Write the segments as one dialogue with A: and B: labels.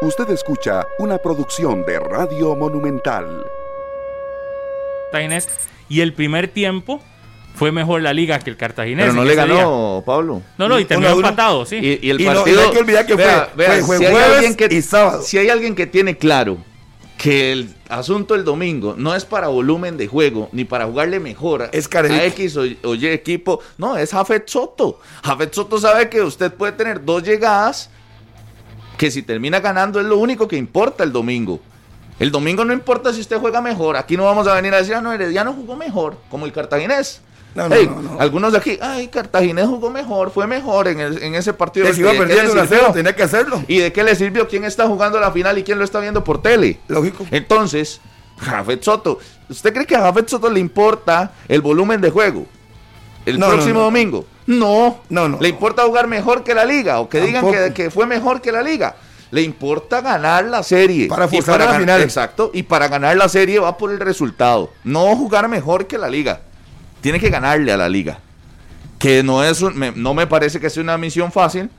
A: Usted escucha una producción de Radio Monumental.
B: Y el primer tiempo fue mejor la liga que el Cartaginés.
C: Pero no le ganó, Pablo.
B: No, no, y terminó empatado, sí.
C: Y, el partido. No, hay que olvidar que fue, fue, si jueves que, y sábado. Si hay alguien que tiene claro que el asunto el domingo no es para volumen de juego ni para jugarle mejor
D: es
C: a X o, Y equipo, no, es Jafet Soto. Jafet Soto sabe que usted puede tener dos llegadas que si termina ganando es lo único que importa el domingo. El domingo no importa si usted juega mejor. Aquí no vamos a venir a decir, ah, no, Herediano jugó mejor, como el cartaginés. No, no, no, Algunos de aquí, ay, Cartaginés jugó mejor, fue mejor en, en ese partido.
D: Se iba perdiendo una cero, tenía que hacerlo.
C: ¿Y de qué le sirvió? ¿Quién está jugando la final y quién lo está viendo por tele?
D: Lógico.
C: Entonces, Jafet Soto, ¿usted cree que a Jafet Soto le importa el volumen de juego? El próximo domingo. No, no, no. ¿Le importa jugar mejor que la liga? O que digan que, que, fue mejor que la liga. Le importa ganar la serie.
D: Para forzar la final.
C: Exacto. Y para ganar la serie va por el resultado. No jugar mejor que la liga tiene que ganarle a la liga. Que no, es no me parece que sea una misión fácil.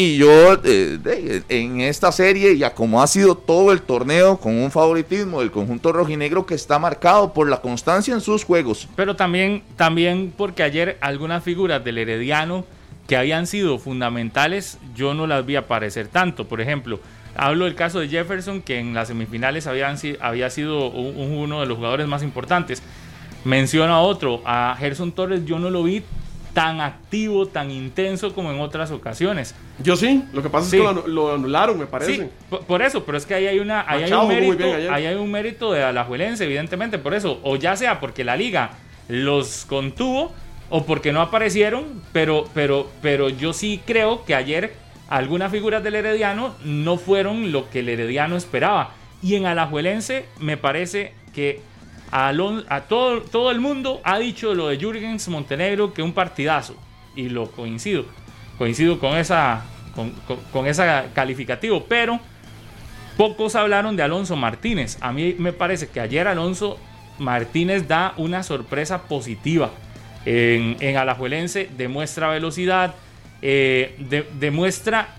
C: Y yo, eh, en esta serie, ya como ha sido todo el torneo, con un favoritismo del conjunto rojinegro que está marcado por la constancia en sus juegos.
B: Pero también, también porque ayer algunas figuras del Herediano que habían sido fundamentales, yo no las vi aparecer tanto. Por ejemplo, hablo del caso de Jefferson, que en las semifinales habían, había sido uno de los jugadores más importantes. Menciona a otro, a Gerson Torres yo no lo vi tan activo, tan intenso como en otras ocasiones.
D: Yo sí, lo que pasa es que lo, anularon, me parece. Sí,
B: por, eso, pero es que ahí hay, una, hay, un mérito, ahí hay un mérito de Alajuelense, evidentemente, por eso, o ya sea porque la liga los contuvo o porque no aparecieron, pero, pero, pero yo sí creo que ayer algunas figuras del Herediano no fueron lo que el Herediano esperaba. Y en Alajuelense me parece que a, todo, todo el mundo ha dicho lo de Jürgens Montenegro que un partidazo. Y lo coincido. Coincido con esa, con, con, esa calificativo. Pero pocos hablaron de Alonso Martínez. A mí me parece que ayer Alonso Martínez da una sorpresa positiva. En, en Alajuelense demuestra velocidad, eh, demuestra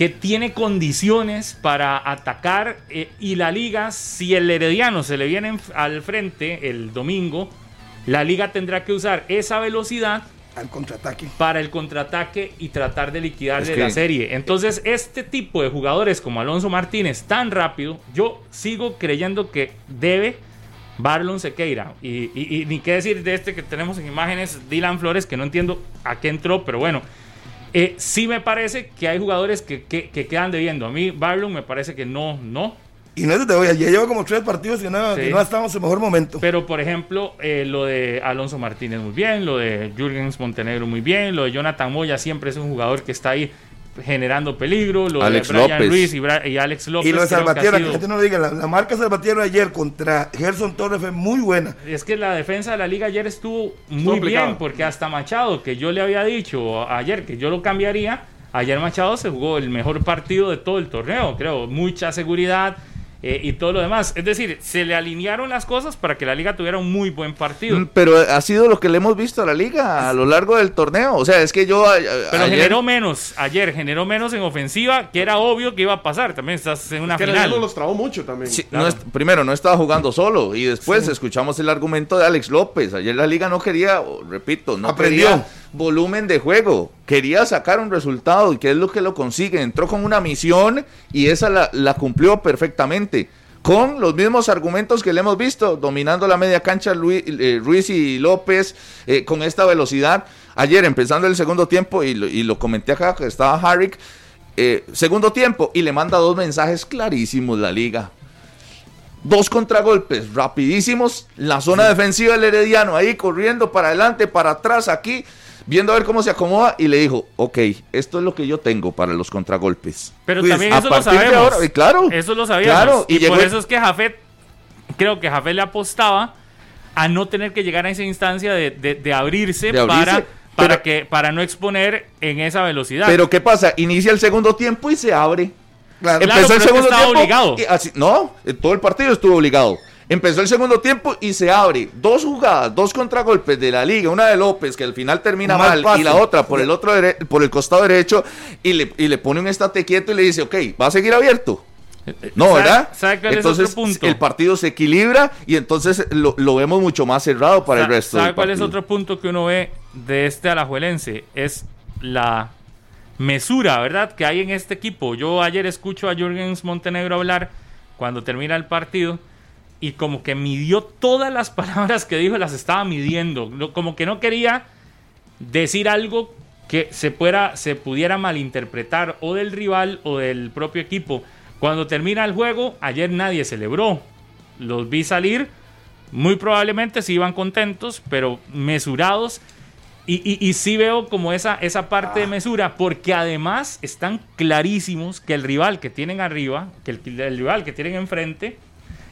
B: que tiene condiciones para atacar eh, y la liga, si el Herediano se le viene al frente el domingo, la liga tendrá que usar esa velocidad
D: al contraataque.
B: Para el contraataque y tratar de liquidar la serie. Entonces, este tipo de jugadores como Alonso Martínez, tan rápido, yo sigo creyendo que debe Barlon Sequeira. Y, y, ni qué decir de este que tenemos en imágenes, Dylan Flores, que no entiendo a qué entró, pero bueno, eh, sí me parece que hay jugadores que, que, quedan debiendo. A mí, Barlow me parece que no, no.
D: Y no te voy, ya lleva como tres partidos y no, no estamos en mejor momento.
B: Pero, por ejemplo, eh, lo de Alonso Martínez muy bien, lo de Jürgens Montenegro muy bien, lo de Jonathan Moya siempre es un jugador que está ahí generando peligro, lo de Brian Ruiz y, Alex López.
D: Y lo de Salvatierra, que, gente no lo diga, la, marca Salvatierra ayer contra Gerson Torres fue muy buena.
B: Es que la defensa de la liga ayer estuvo muy bien, porque hasta Machado, que yo le había dicho ayer que yo lo cambiaría, ayer Machado se jugó el mejor partido de todo el torneo, creo, mucha seguridad, eh, y todo lo demás. Es decir, se le alinearon las cosas para que la liga tuviera un muy buen partido. Mm,
C: pero ha sido lo que le hemos visto a la liga a lo largo del torneo. O sea, es que yo...
B: Pero generó menos, ayer generó menos en ofensiva, que era obvio que iba a pasar. También estás en una que final.
D: los trabó mucho también.
C: primero, no estaba jugando solo. Y después escuchamos el argumento de Alex López. Ayer la liga no quería, repito, no Aprendió volumen de juego. Quería sacar un resultado y que es lo que lo consigue. Entró con una misión y esa la, cumplió perfectamente. Con los mismos argumentos que le hemos visto, dominando la media cancha eh, Ruiz y López eh, con esta velocidad. Ayer, empezando el segundo tiempo, y lo, comenté acá, que estaba Harrick, eh, segundo tiempo, y le manda dos mensajes clarísimos la liga. Dos contragolpes rapidísimos, la zona defensiva del Herediano ahí corriendo para adelante, para atrás, aquí viendo a ver cómo se acomoda y le dijo, ok, esto es lo que yo tengo para los contragolpes.
B: Pero pues, también eso lo sabemos. claro, eso lo sabíamos. y, por eso es que Jafet, creo que Jafet le apostaba a no tener que llegar a esa instancia de, abrirse, para, para, que, para no exponer en esa velocidad.
C: Pero ¿qué pasa? Inicia el segundo tiempo y se abre. Empezó el segundo tiempo. Obligado. no, todo el partido estuvo obligado. Empezó el segundo tiempo y se abre dos jugadas, dos contragolpes de la liga, una de López que al final termina mal, y la otra por el otro por el costado derecho y le, y le pone un estate quieto y le dice, ok, va a seguir abierto. No, ¿verdad? entonces el partido se equilibra y entonces lo, vemos mucho más cerrado para el resto.
B: ¿Sabe cuál es otro punto que uno ve de este alajuelense? Es la mesura, ¿verdad? Que hay en este equipo. Yo ayer escucho a Jürgens Montenegro hablar cuando termina el partido y como que midió todas las palabras que dijo, las estaba midiendo. Como que no quería decir algo que se, pudiera, se pudiera malinterpretar o del rival o del propio equipo. Cuando termina el juego, ayer nadie celebró. Los vi salir, muy probablemente sí iban contentos, pero mesurados. Y, y, sí veo como esa, esa parte de ah. mesura, porque además están clarísimos que el rival que tienen arriba, que el, el rival que tienen enfrente,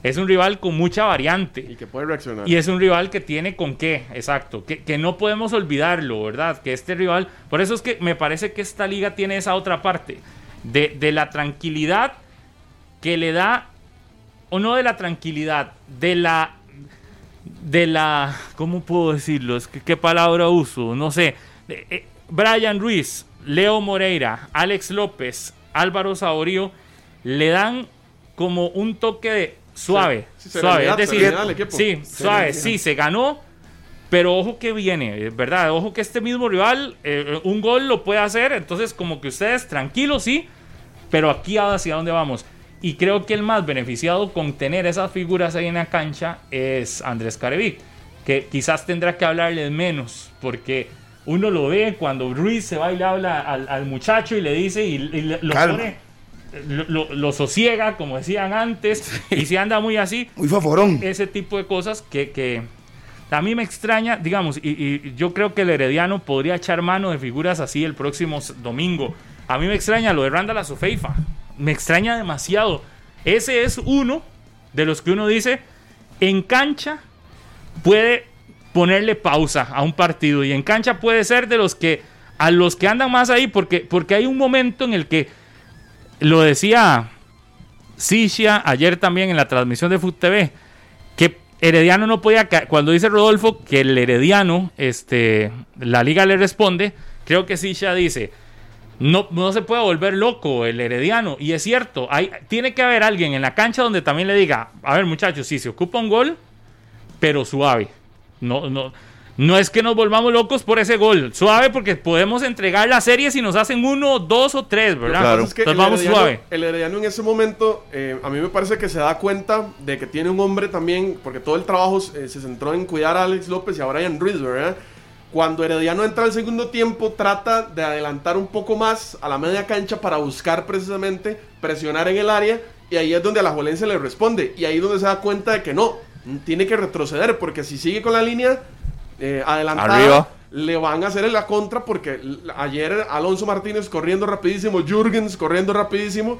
B: es un rival con mucha variante.
E: Y que puede reaccionar.
B: Y es un rival que tiene con qué, exacto. Que, que, no podemos olvidarlo, ¿verdad? Que este rival. Por eso es que me parece que esta liga tiene esa otra parte. De, de la tranquilidad que le da. O no de la tranquilidad. De la. De la. ¿Cómo puedo decirlo? Es que, ¿Qué palabra uso? No sé. Eh, Brian Ruiz, Leo Moreira, Alex López, Álvaro Saborío. Le dan como un toque de suave, suave. Es decir, sí, suave, sí, se ganó. Pero ojo que viene, ¿verdad? Ojo que este mismo rival, eh, un gol lo puede hacer. Entonces, como que ustedes tranquilos, sí. Pero aquí hacia dónde vamos. Y creo que el más beneficiado con tener esas figuras ahí en la cancha es Andrés Carevic. Que quizás tendrá que hablarles menos. Porque uno lo ve cuando Ruiz se va y le habla al, muchacho y le dice y, lo pone lo, sosiega, como decían antes, y si anda muy así.
D: Muy favorón.
B: Ese tipo de cosas que, a mí me extraña, digamos, y, yo creo que el Herediano podría echar mano de figuras así el próximo domingo. A mí me extraña lo de Randall Azofeifa. Me extraña demasiado. Ese es uno de los que uno dice, en cancha puede ponerle pausa a un partido y en cancha puede ser de los que a los que andan más ahí porque porque hay un momento en el que lo decía Sisha ayer también en la transmisión de Food TV, que Herediano no podía, cuando dice Rodolfo que el Herediano, este, la liga le responde, creo que Sisha dice, no, no se puede volver loco el Herediano. Y es cierto, hay, tiene que haber alguien en la cancha donde también le diga, a ver muchachos, sí, se ocupa un gol, pero suave. No, no, no es que nos volvamos locos por ese gol. Suave porque podemos entregar la serie si nos hacen uno, dos o tres, ¿verdad?
E: Claro. Es que Entonces vamos suave. El Herediano en ese momento, eh, a mí me parece que se da cuenta de que tiene un hombre también, porque todo el trabajo eh, se centró en cuidar a Alex López y a Brian Ruiz, ¿verdad? Cuando Herediano entra al segundo tiempo, trata de adelantar un poco más a la media cancha para buscar precisamente presionar en el área. Y ahí es donde a la Jolense le responde. Y ahí es donde se da cuenta de que no, tiene que retroceder, porque si sigue con la línea, eh, adelantada, le van a hacer la contra porque ayer Alonso Martínez corriendo rapidísimo, Jürgens corriendo rapidísimo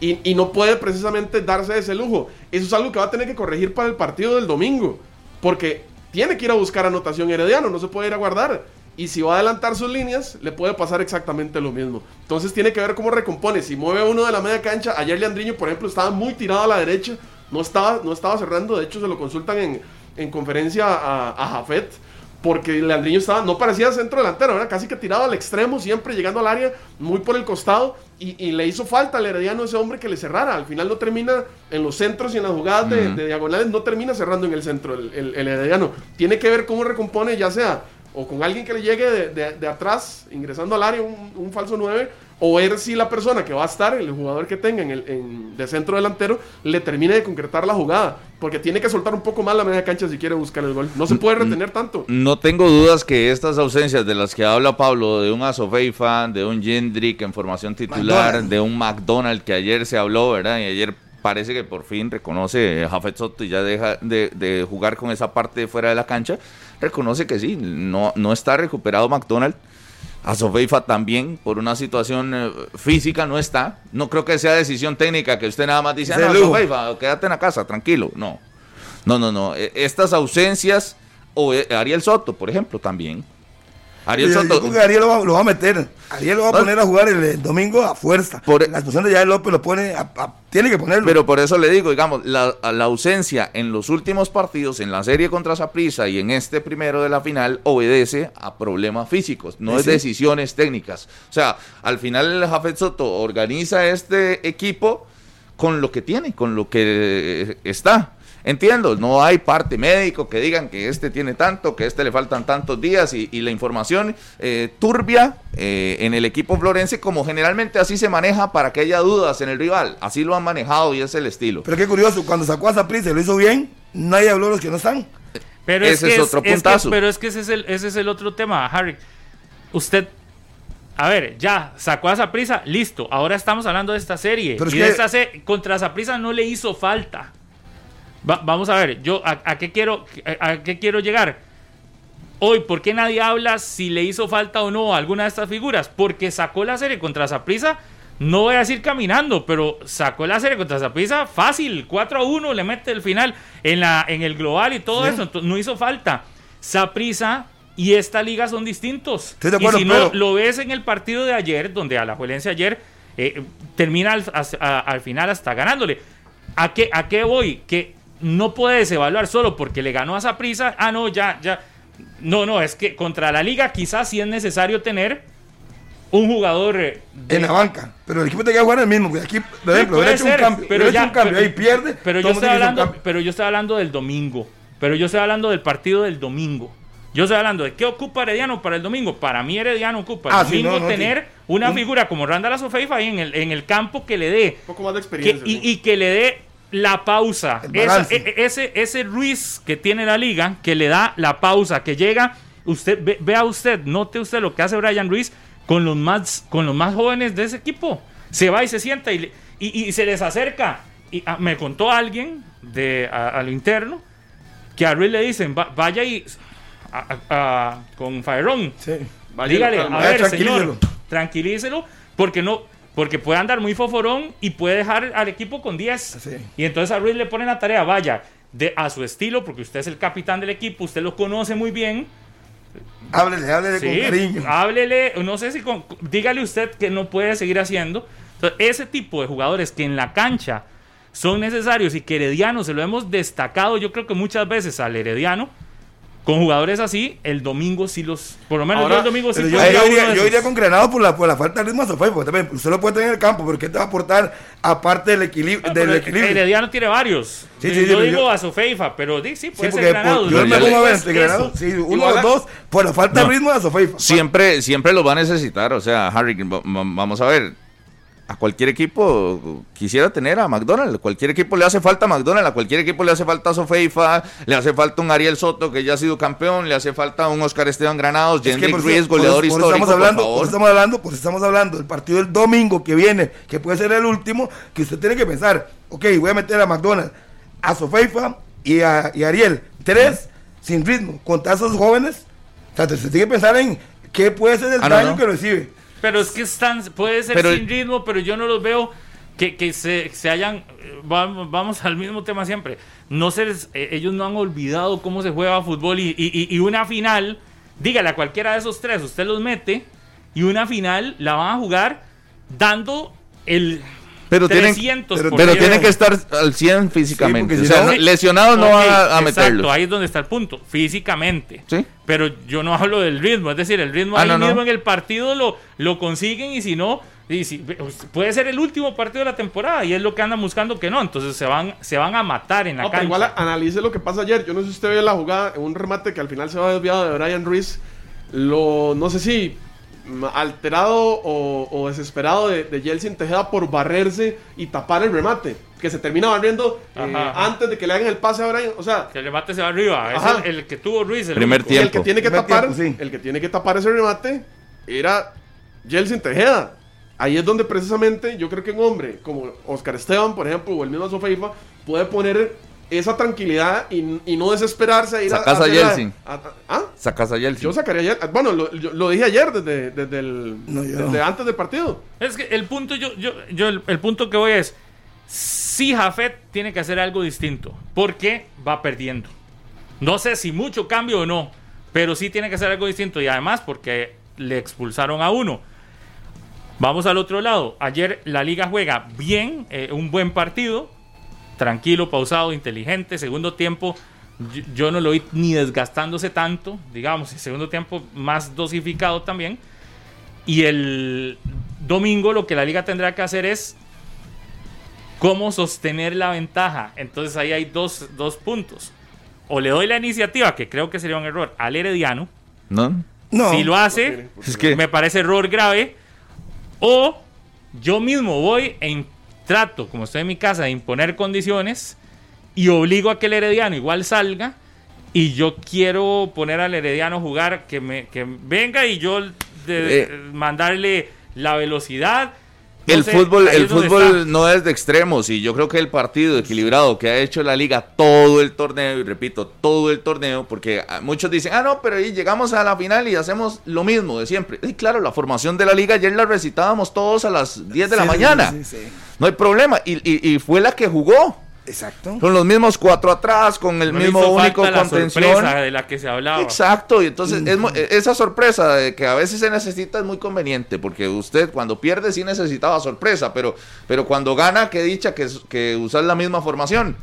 E: y, no puede precisamente darse ese lujo. Eso es algo que va a tener que corregir para el partido del domingo porque tiene que ir a buscar anotación herediano, no se puede ir a guardar. Y si va a adelantar sus líneas, le puede pasar exactamente lo mismo. Entonces tiene que ver cómo recompone. Si mueve uno de la media cancha, ayer Leandriño, por ejemplo, estaba muy tirado a la derecha, no estaba, no estaba cerrando. De hecho, se lo consultan en, en conferencia a, a Jafet porque Leandriño estaba, no parecía centro delantero, era casi que tirado al extremo, siempre llegando al área, muy por el costado, y, le hizo falta al Herediano ese hombre que le cerrara. Al final no termina en los centros y en las jugadas de, diagonales, no termina cerrando en el centro el, el, Herediano. Tiene que ver cómo recompone, ya sea o con alguien que le llegue de, atrás, ingresando al área, un, un falso 9, o ver si la persona que va a estar, el jugador que tenga en el de centro delantero, le termine de concretar la jugada. Porque tiene que soltar un poco más la media cancha si quiere buscar el gol. No se puede retener tanto.
C: No tengo dudas que estas ausencias de las que habla Pablo, de un Asofeifa, de un Jendrik en formación titular, de un McDonald que ayer se habló, ¿verdad? Y ayer parece que por fin reconoce Jafet Soto y ya deja de, de, jugar con esa parte fuera de la cancha. Reconoce que sí, no, no está recuperado McDonald a Sofeifa también, por una situación eh, física, no está. No creo que sea decisión técnica que usted nada más dice, no, Sofeifa, quédate en la casa, tranquilo. No, no, no, no. E, estas ausencias, o eh, Ariel Soto, por ejemplo, también.
D: Ariel Soto. Yo Ariel lo va, a meter. Ariel lo va a poner a jugar el, domingo a fuerza. Por, e- la situación de Yael López lo pone, tiene que ponerlo.
C: Pero por eso le digo, digamos, la, la ausencia en los últimos partidos, en la serie contra Saprissa y en este primero de la final, obedece a problemas físicos, no es decisiones técnicas. O sea, al final el Jafet Soto organiza este equipo con lo que tiene, con lo que está. Entiendo, no hay parte médico que digan que este tiene tanto, que este le faltan tantos días y, la información eh, turbia eh, en el equipo florense, como generalmente así se maneja para que haya dudas en el rival. Así lo han manejado y es el estilo.
D: Pero qué curioso, cuando sacó a Zapri se lo hizo bien, nadie habló de los que no están.
B: Pero ese es, otro puntazo. pero es que ese es, el, ese es el otro tema, Harry. Usted a ver, ya, sacó a Zaprisa, listo. Ahora estamos hablando de esta serie. y de esta serie, contra Zaprisa no le hizo falta vamos a ver, yo a, qué quiero, a, qué quiero llegar. Hoy, ¿por qué nadie habla si le hizo falta o no a alguna de estas figuras? Porque sacó la serie contra Zaprisa, no voy a decir caminando, pero sacó la serie contra Zaprisa fácil, 4 a 1, le mete el final en, la, en el global y todo eso, no hizo falta. Zaprisa y esta liga son distintos. y si no, lo ves en el partido de ayer, donde a la Juelencia ayer eh, termina al, al, final hasta ganándole. ¿A qué, ¿A qué voy? Que no puedes evaluar solo porque le ganó a esa prisa. Ah, no, ya, ya. No, no, es que contra la liga quizás sí es necesario tener un jugador
D: eh, en la banca, pero el equipo te queda jugar el mismo. Aquí, por ejemplo, sí, hecho un cambio, pero ya, un cambio ahí pierde.
B: Pero yo, estoy hablando, pero yo estoy hablando del domingo. Pero yo estoy hablando del partido del domingo. Yo estoy hablando de qué ocupa Herediano para el domingo. Para mí Herediano ocupa el ah, domingo tener una figura como Randall Azofeifa ahí en el, en el campo que le dé.
E: Un poco más de experiencia.
B: y, que le dé la pausa. E, e, ese, ese Ruiz que tiene la liga, que le da la pausa, que llega, usted vea usted, note usted lo que hace Brian Ruiz con los más, con los más jóvenes de ese equipo. Se va y se sienta y, y, se les acerca. Y ah, me contó alguien de, al interno que a Ruiz le dicen, vaya y con Fairón. Dígale, a ver, señor, tranquilícelo, porque no, porque puede andar muy foforón y puede dejar al equipo con 10. Y entonces a Ruiz le pone la tarea, vaya, de, a su estilo, porque usted es el capitán del equipo, usted lo conoce muy bien.
D: Háblele, háblele con cariño.
B: Háblele, no sé si con, dígale usted que no puede seguir haciendo. Entonces, ese tipo de jugadores que en la cancha son necesarios y que Herediano se lo hemos destacado, yo creo que muchas veces al Herediano, con jugadores así, el domingo sí los. Por lo menos el domingo sí.
D: Yo, yo, iría, con Granado por la, por la falta de ritmo a porque también usted lo puede tener en el campo, pero ¿qué te va a aportar aparte del, equilibrio
B: ah, del equilibrio? Herediano tiene varios. Sí, sí, yo digo a Sofeifa, pero sí, puede ser Granado.
D: yo me pongo a ver Granado, sí, uno o dos, por la falta de ritmo a Sofeifa.
C: Siempre, siempre lo va a necesitar, o sea, Harry, vamos a ver a cualquier equipo quisiera tener a McDonald's. Cualquier equipo le hace falta a McDonald's, a cualquier equipo le hace falta a Sofeifa, le hace falta un Ariel Soto que ya ha sido campeón, le hace falta un Oscar Esteban Granados, Jendrik Ruiz, goleador histórico.
D: Estamos hablando, estamos hablando, pues estamos hablando del partido del domingo que viene, que puede ser el último, que usted tiene que pensar, ok, voy a meter a McDonald's, a Sofeifa y a, y Ariel. Tres, sin ritmo, contra esos jóvenes. O sea, se tiene que pensar en qué puede ser el ah, daño que recibe.
B: Pero es que están, puede ser sin ritmo, pero yo no los veo que, que se, se, hayan, vamos, vamos, al mismo tema siempre, no se eh, ellos no han olvidado cómo se juega fútbol y, y, y, una final, dígale a cualquiera de esos tres, usted los mete y una final la van a jugar dando el
C: pero tienen, pero, tienen que estar al 100 físicamente. o sea, lesionados no van a, meterlos.
B: ahí es donde está el punto, físicamente. ¿Sí? Pero yo no hablo del ritmo, es decir, el ritmo ah, mismo en el partido lo, lo consiguen y si no, y si, puede ser el último partido de la temporada y es lo que andan buscando que no, entonces se van, se van a matar en la cancha.
E: igual analice lo que pasa ayer, yo no sé si usted ve la jugada, un remate que al final se va desviado de Brian Ruiz, lo, no sé si alterado o, desesperado de, de Yeltsin Tejeda por barrerse y tapar el remate. Que se termina barriendo eh, antes de que le hagan el pase a Brian. O sea,
B: que el remate se va arriba. Es el, que tuvo Ruiz. El
C: primer tiempo.
E: el que tiene que tapar, el que tiene que tapar ese remate era Yeltsin Tejeda. Ahí es donde precisamente yo creo que un hombre como Oscar Esteban, por ejemplo, o el mismo Sofeifa, puede poner esa tranquilidad y, no desesperarse a ir
C: Sacas a, a, Yeltsin.
E: ¿Ah?
C: Sacas a Yeltsin.
E: Yo sacaría a Yeltsin. Bueno, lo, lo dije ayer desde, desde, el, desde antes del partido.
B: Es que el punto, yo, yo, yo el, punto que voy es, si Jafet tiene que hacer algo distinto, porque va perdiendo. No sé si mucho cambio o no, pero sí tiene que ser algo distinto y además porque le expulsaron a uno. Vamos al otro lado. Ayer la liga juega bien, eh, un buen partido, tranquilo, pausado, inteligente. Segundo tiempo, yo, no lo vi ni desgastándose tanto, digamos. Y segundo tiempo más dosificado también. Y el domingo lo que la liga tendrá que hacer es cómo sostener la ventaja. Entonces ahí hay dos, dos puntos. O le doy la iniciativa, que creo que sería un error, al Herediano.
C: No.
B: No. Si lo hace, es que... me parece error grave. O yo mismo voy e trato, como estoy en mi casa, de imponer condiciones y obligo a que el Herediano igual salga. Y yo quiero poner al Herediano a jugar, que, me, que venga y yo de, eh. mandarle la velocidad
C: el fútbol, el fútbol no es de extremos y yo creo que el partido equilibrado que ha hecho la liga todo el torneo, y repito, todo el torneo, porque muchos dicen, ah, no, pero ahí llegamos a la final y hacemos lo mismo de siempre. Y claro, la formación de la liga ayer la recitábamos todos a las 10 de la mañana. no hay problema. y, y fue la que jugó.
D: Exacto.
C: Con los mismos cuatro atrás, con el mismo único contención.
B: de la que se hablaba.
C: Exacto, y entonces esa sorpresa de que a veces se necesita es muy conveniente, porque usted cuando pierde sí necesitaba sorpresa, pero, pero cuando gana, qué dicha que, que usar la misma formación.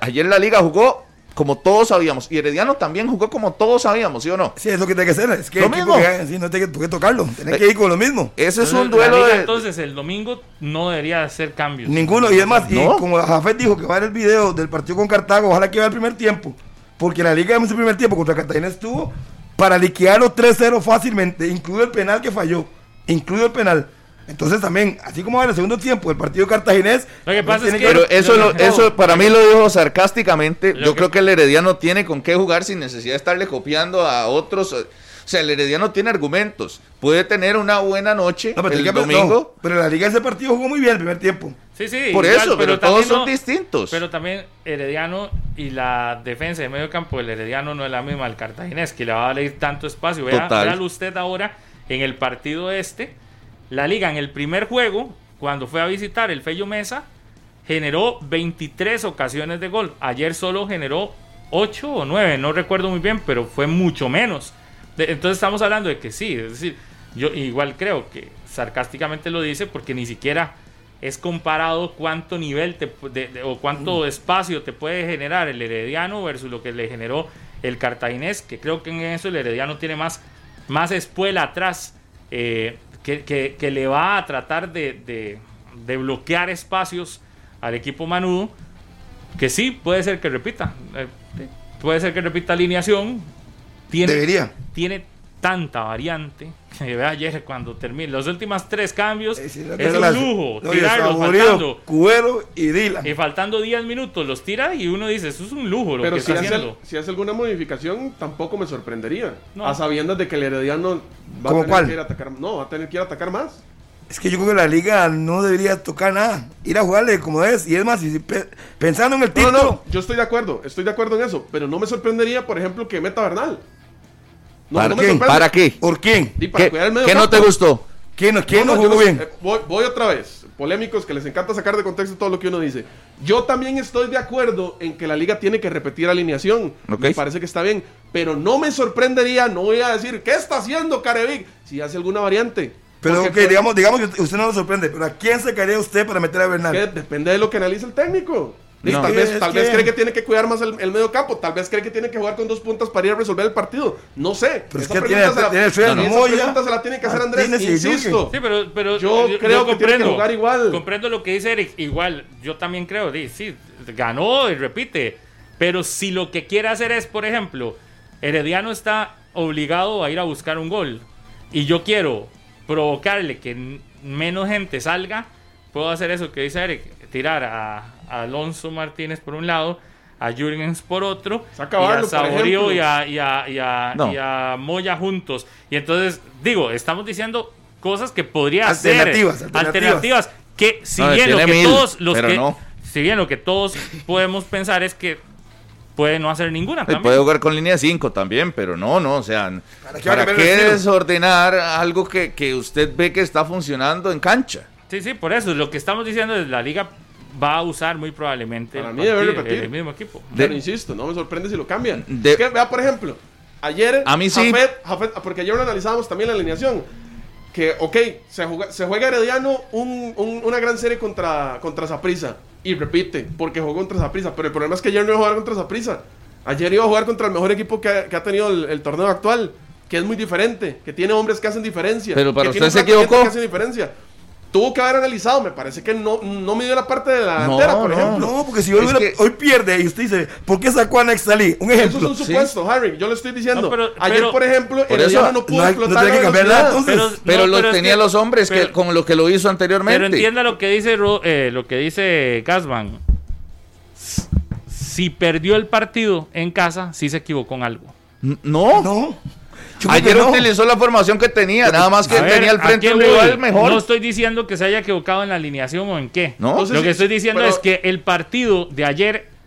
C: Ayer la liga jugó como todos sabíamos. Y Herediano también jugó como todos sabíamos, ¿sí o no?
D: Sí, es lo que tiene que ser. Es que lo mismo. sí, no tiene que, tocarlo. Tiene que ir con lo mismo.
C: Ese es un duelo de...
B: Entonces, el domingo no debería hacer cambios.
D: Ninguno. Y además, y como Jafet dijo que va a ver el video del partido con Cartago, ojalá que vea el primer tiempo. Porque la Liga de el primer tiempo contra Cartagena estuvo para liquidar los 3-0 fácilmente, incluido el penal que falló. Incluido el penal. Entonces también, así como en el segundo tiempo, el partido cartaginés...
B: Lo que pasa es que...
C: Pero eso, eso para mí lo dijo sarcásticamente. Yo creo que el Herediano tiene con qué jugar sin necesidad de estarle copiando a otros. O sea, el Herediano tiene argumentos. Puede tener una buena noche pero el domingo.
D: pero la liga ese partido jugó muy bien el primer tiempo.
B: Sí, sí.
C: Por eso, pero, todos son distintos.
B: Pero también Herediano y la defensa de medio campo del Herediano no es la misma al cartaginés, que le va a dar tanto espacio. Vea, usted ahora en el partido este la liga en el primer juego, cuando fue a visitar el Fello Mesa, generó 23 ocasiones de gol. Ayer solo generó 8 o 9, no recuerdo muy bien, pero fue mucho menos. entonces estamos hablando de que sí, es decir, yo igual creo que sarcásticamente lo dice porque ni siquiera es comparado cuánto nivel te, o cuánto mm. espacio te puede generar el Herediano versus lo que le generó el Cartaginés, que creo que en eso el Herediano tiene más, más espuela atrás. Eh, que, le va a tratar de, bloquear espacios al equipo Manudo, que sí, puede ser que repita. Eh, puede ser que repita alineación. Tiene,
D: Debería.
B: Tiene tanta variante. Que ve ayer cuando termine los últimos tres cambios. es, un lujo. tirarlos
D: faltando. Cuero y Dylan.
B: Y faltando 10 minutos los tira y uno dice, eso es un lujo lo
E: Pero
B: que
E: si
B: está
E: hace,
B: haciendo.
E: si hace alguna modificación, tampoco me sorprendería. A sabiendas de que el Herediano
D: va a tener cuál?
E: que ir a atacar. No, va a tener que ir a atacar más.
D: Es que yo creo que la liga no debería tocar nada. Ir a jugarle como es. Y es más, pensando en el título. No, no,
E: yo estoy de acuerdo. Estoy de acuerdo en eso. Pero no me sorprendería, por ejemplo, que meta Bernal.
C: ¿Para, quién? ¿Para qué?
D: ¿Por quién?
C: ¿Qué, no te gustó?
D: ¿Quién, no, jugó bien?
E: Eh, voy, otra vez. Polémicos que les encanta sacar de contexto todo lo que uno dice. Yo también estoy de acuerdo en que la liga tiene que repetir alineación. Me parece que está bien. Pero no me sorprendería, no voy a decir, ¿qué está haciendo Carevic? Si hace alguna variante.
D: Pero ok, digamos, digamos que usted no lo sorprende, pero ¿a quién se caería usted para meter a Bernal?
E: Depende de lo que analice el técnico tal vez, tal vez cree que tiene que cuidar más el, medio campo, tal vez cree que tiene que jugar con dos puntas para ir a resolver el partido. No sé.
D: Pero esa pregunta, se, la, tiene
E: se la tiene que hacer Andrés, insisto.
B: Sí, pero, pero
E: yo, creo que comprendo, que jugar igual.
B: Comprendo lo que dice Eric, igual, yo también creo, sí, ganó y repite, pero si lo que quiere hacer es, por ejemplo, Herediano está obligado a ir a buscar un gol y yo quiero provocarle que menos gente salga, puedo hacer eso que dice Eric, tirar a Alonso Martínez por un lado, a Jürgens por otro, y a Saborío y a, y, a, Moya juntos. Y entonces, digo, estamos diciendo cosas que podría
D: alternativas,
B: ser alternativas. que si bien lo que todos los que si bien lo que todos podemos pensar es que puede no hacer ninguna
C: Puede jugar con línea 5 también, pero no, no, o sea, ¿para qué, desordenar algo que, que usted ve que está funcionando en cancha?
B: Sí, sí, por eso, lo que estamos diciendo es la liga va a usar muy probablemente
E: el, mismo equipo. Pero insisto, no me sorprende si lo cambian. Es que, vea, por ejemplo, Ayer,
C: a mí sí.
E: porque ayer lo analizábamos también la alineación. Que, ok, se juega, se juega Herediano una gran serie contra, contra Zaprisa. Y repite, porque jugó contra Zaprisa. Pero el problema es que ayer no iba a jugar contra Zaprisa. Ayer iba a jugar contra el mejor equipo que ha, tenido el, torneo actual. Que es muy diferente. Que tiene hombres que hacen diferencia.
C: Pero para
E: que
C: usted se equivocó.
E: Que hacen diferencia tuvo que haber analizado. Me parece que no, no dio la parte de la delantera, por ejemplo.
D: No, porque si hoy pierde y usted dice, ¿por qué sacó a Nextalí? Un ejemplo.
E: Eso es un supuesto, Harry. Yo le estoy diciendo. ayer, por ejemplo, por eso, no pudo explotar.
D: No tiene que cambiar nada,
C: Pero, pero lo tenía los hombres que, como lo que lo hizo anteriormente.
B: Pero entienda lo que dice, eh, lo que dice Casman. Si perdió el partido en casa, sí se equivocó en algo.
C: No.
D: No.
C: Ayer utilizó la formación que tenía, nada más que tenía el frente un rival mejor.
B: No estoy diciendo que se haya equivocado en la alineación o en qué. No. Lo que estoy diciendo es que el partido de ayer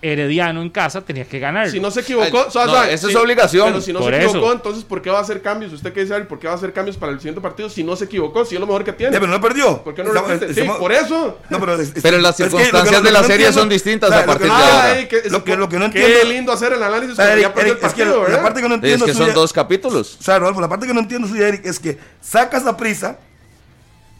B: Herediano en casa tenía que ganar.
E: Si no se equivocó,
C: esa es obligación.
E: Pero si no se equivocó, entonces ¿por qué va a hacer cambios? ¿Usted qué dice? ¿Por qué va a hacer cambios para el siguiente partido si no se equivocó? Si es lo mejor que tiene.
D: pero no perdió.
E: ¿Por qué no sí, por eso.
C: No, pero, pero las circunstancias de la serie son distintas a partir de ahora.
D: lo, que, lo que no entiendo. Qué
E: lindo hacer el análisis pero ya perdió el partido,
D: es que, La parte que no entiendo
C: es que son dos capítulos.
D: O sea, Rodolfo, la parte que no entiendo, Eric, es que sacas a prisa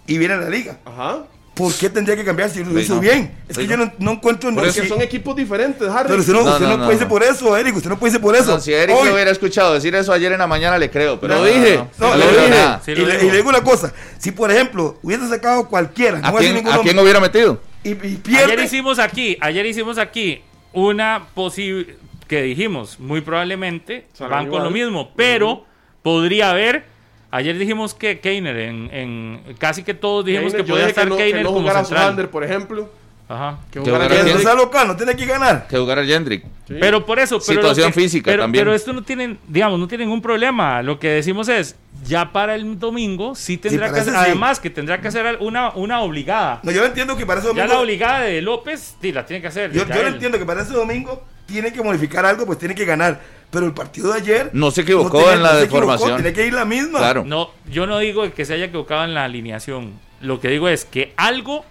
D: y viene a la liga. Ajá. ¿Por qué tendría que cambiar si lo hizo bien? Es que yo no, no encuentro...
E: Pero es que son equipos diferentes, Harry.
D: Pero usted no, usted no, puede decir por eso, Eric. Usted no puede decir por eso.
C: si Eric Hoy, hubiera escuchado decir eso ayer en la mañana, le creo. Pero
D: lo dije. No, lo dije. y, le, digo una cosa. Si, por ejemplo, hubiese sacado cualquiera...
C: ¿A, quién, ¿a quién hubiera metido?
D: Y, pierde.
B: Ayer hicimos aquí, ayer hicimos aquí una posible... Que dijimos, muy probablemente van con lo mismo. Pero podría haber Ayer dijimos que Keiner, en, en casi que todos dijimos que podía estar Keiner que no como central.
E: por ejemplo.
B: Ajá.
D: Que jugara. No local, no tiene que ganar.
C: Que jugara Jendrick.
B: Pero por eso.
C: Pero Situación física también.
B: Pero esto no tiene, digamos, no tiene ningún problema. Lo que decimos es, ya para el domingo sí tendrá que hacer, además que tendrá que hacer una, una obligada.
D: No, yo entiendo que para ese domingo.
B: Ya la obligada de López, sí, la tiene que hacer.
D: Yo, yo entiendo que para ese domingo tiene que modificar algo, pues tiene que ganar. Pero el partido de ayer.
C: No se equivocó en la deformación.
D: Tiene que ir la misma.
B: Claro. No, yo no digo que se haya equivocado en la alineación. Lo que digo es que algo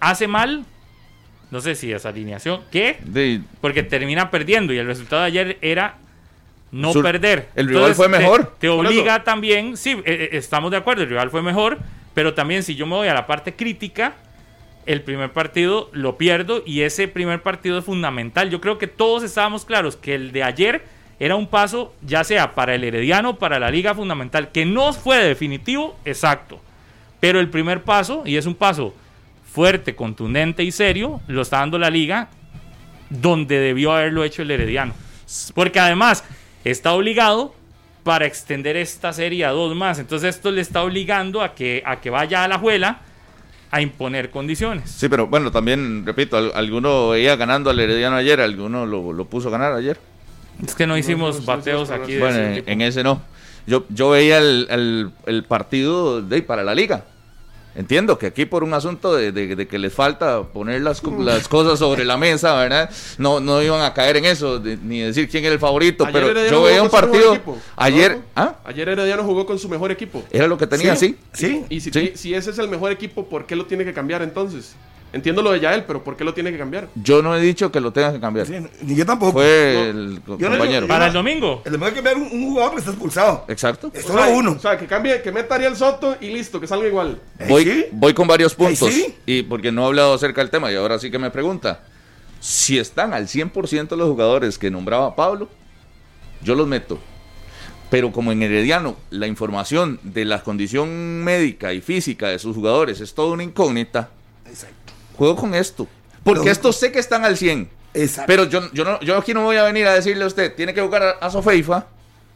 B: hace mal. No sé si esa alineación. ¿Qué? Porque termina perdiendo y el resultado de ayer era no perder.
C: El rival fue mejor.
B: Te, obliga también. Sí, eh, eh, estamos de acuerdo, el rival fue mejor. Pero también si yo me voy a la parte crítica el primer partido lo pierdo y ese primer partido es fundamental. Yo creo que todos estábamos claros que el de ayer era un paso ya sea para el Herediano, para la liga fundamental, que no fue definitivo, exacto. Pero el primer paso, y es un paso fuerte, contundente y serio, lo está dando la liga donde debió haberlo hecho el Herediano. Porque además está obligado para extender esta serie a dos más. Entonces esto le está obligando a que, a que vaya a la juela a imponer condiciones.
C: Sí, pero bueno, también, repito, alguno veía ganando al Herediano ayer, alguno lo, puso a ganar ayer.
B: Es que no hicimos bateos aquí.
C: Bueno, en, ese no. Yo, yo veía el, el partido de, para la liga Entiendo que aquí por un asunto de, que les falta poner las, las, cosas sobre la mesa, ¿verdad? No, no iban a caer en eso, ni decir quién era el favorito, pero yo veía un partido ayer... ¿ah?
E: Ayer Herediano jugó con su mejor equipo.
C: Era lo que tenía,
D: sí. Sí.
E: Y si, si ese es el mejor equipo, ¿por qué lo tiene que cambiar entonces? Entiendo lo de Yael, pero ¿por qué lo tiene que cambiar?
C: Yo no he dicho que lo tenga que cambiar.
D: ni yo tampoco.
C: Fue el compañero.
B: ¿Para el domingo?
D: El domingo hay que cambiar un, jugador que está expulsado.
C: Exacto.
D: Es solo uno.
E: O sea, que cambie, que meta Ariel Soto y listo, que salga igual.
C: Voy, voy con varios puntos. Y porque no he hablado acerca del tema y ahora sí que me pregunta. Si están al 100% los jugadores que nombraba Pablo, yo los meto. Pero como en Herediano la información de la condición médica y física de sus jugadores es toda una incógnita, Exacto juego con esto. Porque estos sé que están al 100. Exacto. Pero yo, yo, no, yo aquí no voy a venir a decirle a usted, tiene que jugar a, Sofeifa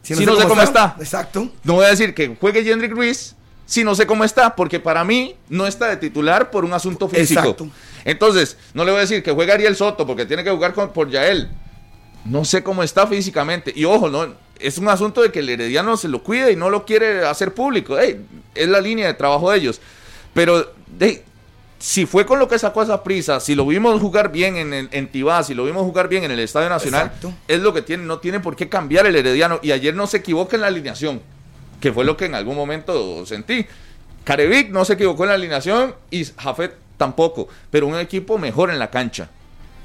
C: si no, sé cómo, está.
D: Exacto.
C: No voy a decir que juegue Jendrik Ruiz si no sé cómo está, porque para mí no está de titular por un asunto físico. Exacto. Entonces, no le voy a decir que juegue Ariel Soto porque tiene que jugar con, por Yael. No sé cómo está físicamente. Y ojo, no, es un asunto de que el Herediano se lo cuida y no lo quiere hacer público. es la línea de trabajo de ellos. Pero hey, si fue con lo que sacó esa prisa, si lo vimos jugar bien en, en, Tibá, si lo vimos jugar bien en el Estadio Nacional, es lo que tiene, no tiene por qué cambiar el Herediano. Y ayer no se equivoca en la alineación, que fue lo que en algún momento sentí. Carevic no se equivocó en la alineación y Jafet tampoco, pero un equipo mejor en la cancha.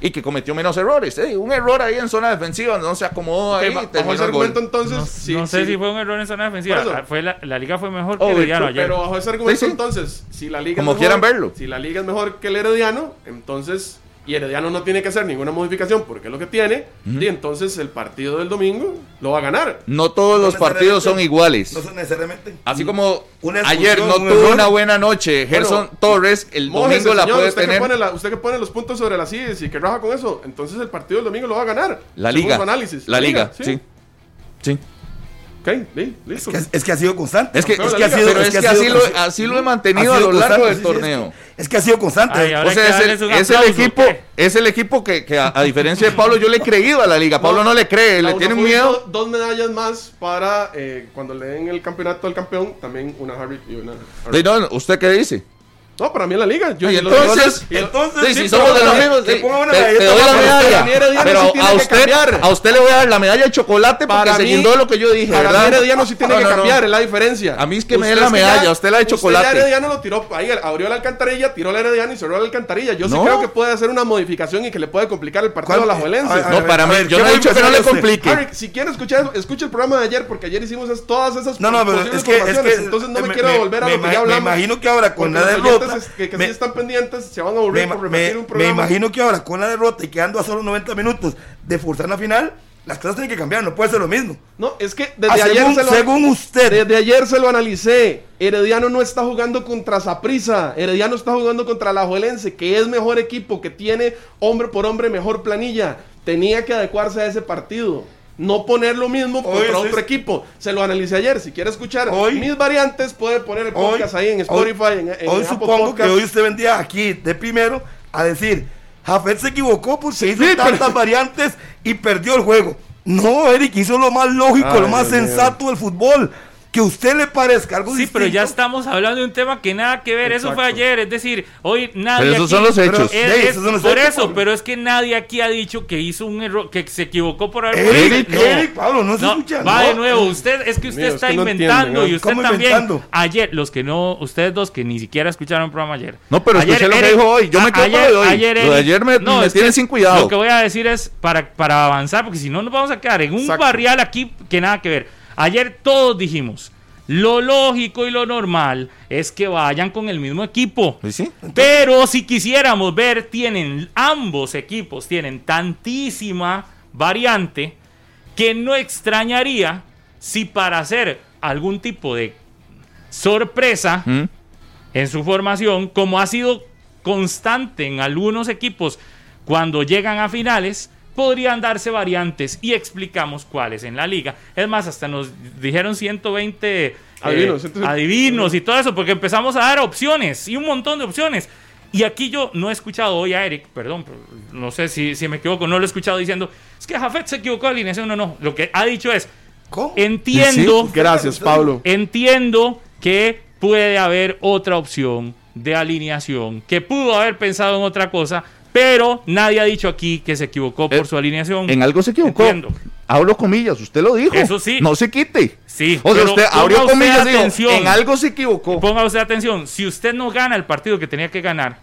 C: Y que cometió menos errores. ¿eh? Un error ahí en zona defensiva, no se acomodó ahí.
E: bajo ese argumento, entonces.
B: No, sé si fue un error en zona defensiva. Fue la, liga fue mejor que
E: el
B: Herediano
E: ayer. Pero bajo ese argumento, entonces, si la liga.
C: Como quieran verlo.
E: Si la liga es mejor que el Herediano, entonces y Herediano no tiene que hacer ninguna modificación porque es lo que tiene, y entonces el partido del domingo lo va a ganar.
C: No todos los partidos son iguales.
D: No son necesariamente.
C: Así como ayer no tuvo una buena noche, Gerson Torres, el domingo la puede
E: usted
C: tener.
E: Que pone usted que pone los puntos sobre las IES y que raja con eso, entonces el partido del domingo lo va a ganar.
C: La liga. Análisis. La, liga, sí. sí.
D: Es, que, ha sido constante.
C: Es que, ha sido, pero es que, así, lo, así lo he mantenido a lo largo del torneo.
D: Es que, ha sido constante.
C: o sea, es el, equipo, es el equipo que, a, diferencia de Pablo, yo le he creído a la liga. Pablo no, le cree, le tiene miedo.
E: Dos medallas más para eh, cuando le den el campeonato al campeón, también una Harry y una.
C: No, ¿Usted qué dice?
E: No, para mí en la liga.
C: Yo, y entonces, entonces sí, si somos de los mismos, te, doy la medalla. Pero a usted, a usted le voy a dar la medalla de chocolate porque se guindó lo que yo dije.
E: Para ¿verdad? mí Herediano sí tiene que cambiar, es la diferencia.
C: A mí es que me dé la medalla, a usted la de chocolate. Usted
E: Herediano lo tiró, ahí abrió la alcantarilla, tiró la Herediano y cerró la alcantarilla. Yo sí creo que puede hacer una modificación y que le puede complicar el partido a la Juelense.
C: No, para mí, yo no he dicho que no le complique.
E: Si quiere escuchar, escuche el programa de ayer porque ayer hicimos todas esas
D: No, no, pero es que
E: entonces no me quiero volver a lo que ya hablamos.
D: Me imagino que ahora con la derrota
E: pendientes, se van a volver
D: me, repetir un programa. Me imagino que ahora con la derrota y quedando a solo 90 minutos de forzar la final, las cosas tienen que cambiar, no puede ser lo mismo.
E: No, es que desde ah, ayer
D: según, se lo, según usted.
E: Desde ayer se lo analicé. Herediano no está jugando contra Saprisa. Herediano está jugando contra la Juelense, que es mejor equipo, que tiene hombre por hombre mejor planilla. Tenía que adecuarse a ese partido no poner lo mismo contra otro equipo. Se lo analicé ayer. Si quiere escuchar hoy, mis variantes, puede poner el podcast ahí en Spotify. en,
D: hoy supongo que hoy usted vendía aquí de primero a decir, Jafet se equivocó porque hizo tantas variantes y perdió el juego. No, Eric hizo lo más lógico, lo más sensato del fútbol que usted le parezca algo
B: Sí, pero ya estamos hablando de un tema que nada que ver. Eso fue ayer. Es decir, hoy nadie.
C: Pero esos son los hechos.
B: por eso, pero es que nadie aquí ha dicho que hizo un error, que se equivocó por
D: haber. Eric, Eric, Pablo, no se escucha.
B: Va de nuevo. Usted, es que usted está inventando y usted también. Ayer, los que no, ustedes dos que ni siquiera escucharon el programa ayer.
C: No, pero
B: ayer,
C: escuché lo que dijo hoy. Yo me quedo
B: ayer,
C: de hoy.
B: Ayer,
C: Eric, ayer me, no, me tienen sin cuidado.
B: Lo que voy a decir es para, para avanzar, porque si no nos vamos a quedar en un barrial aquí que nada que ver. Ayer todos dijimos lo lógico y lo normal es que vayan con el mismo equipo. Pero si quisiéramos ver, tienen ambos equipos, tienen tantísima variante que no extrañaría si para hacer algún tipo de sorpresa ¿Mm? en su formación, como ha sido constante en algunos equipos cuando llegan a finales, podrían darse variantes y explicamos cuáles en la liga. Es más, hasta nos dijeron 120 eh, adivinos, y todo eso, porque empezamos a dar opciones y un montón de opciones. Y aquí yo no he escuchado hoy a Eric, perdón, no sé si, si me equivoco, no lo he escuchado diciendo, es que Jafet se equivocó de alineación, no, no, lo que ha dicho es, entiendo,
E: gracias Pablo,
B: entiendo que puede haber otra opción de alineación, que pudo haber pensado en otra cosa, pero nadie ha dicho aquí que se equivocó por eh, su alineación.
C: En algo se equivocó. Hablo comillas, usted lo dijo.
B: Eso sí.
C: No se quite.
B: Sí.
C: O sea, usted abrió comillas y en algo se equivocó.
B: Ponga usted atención. Si usted no gana el partido que tenía que ganar,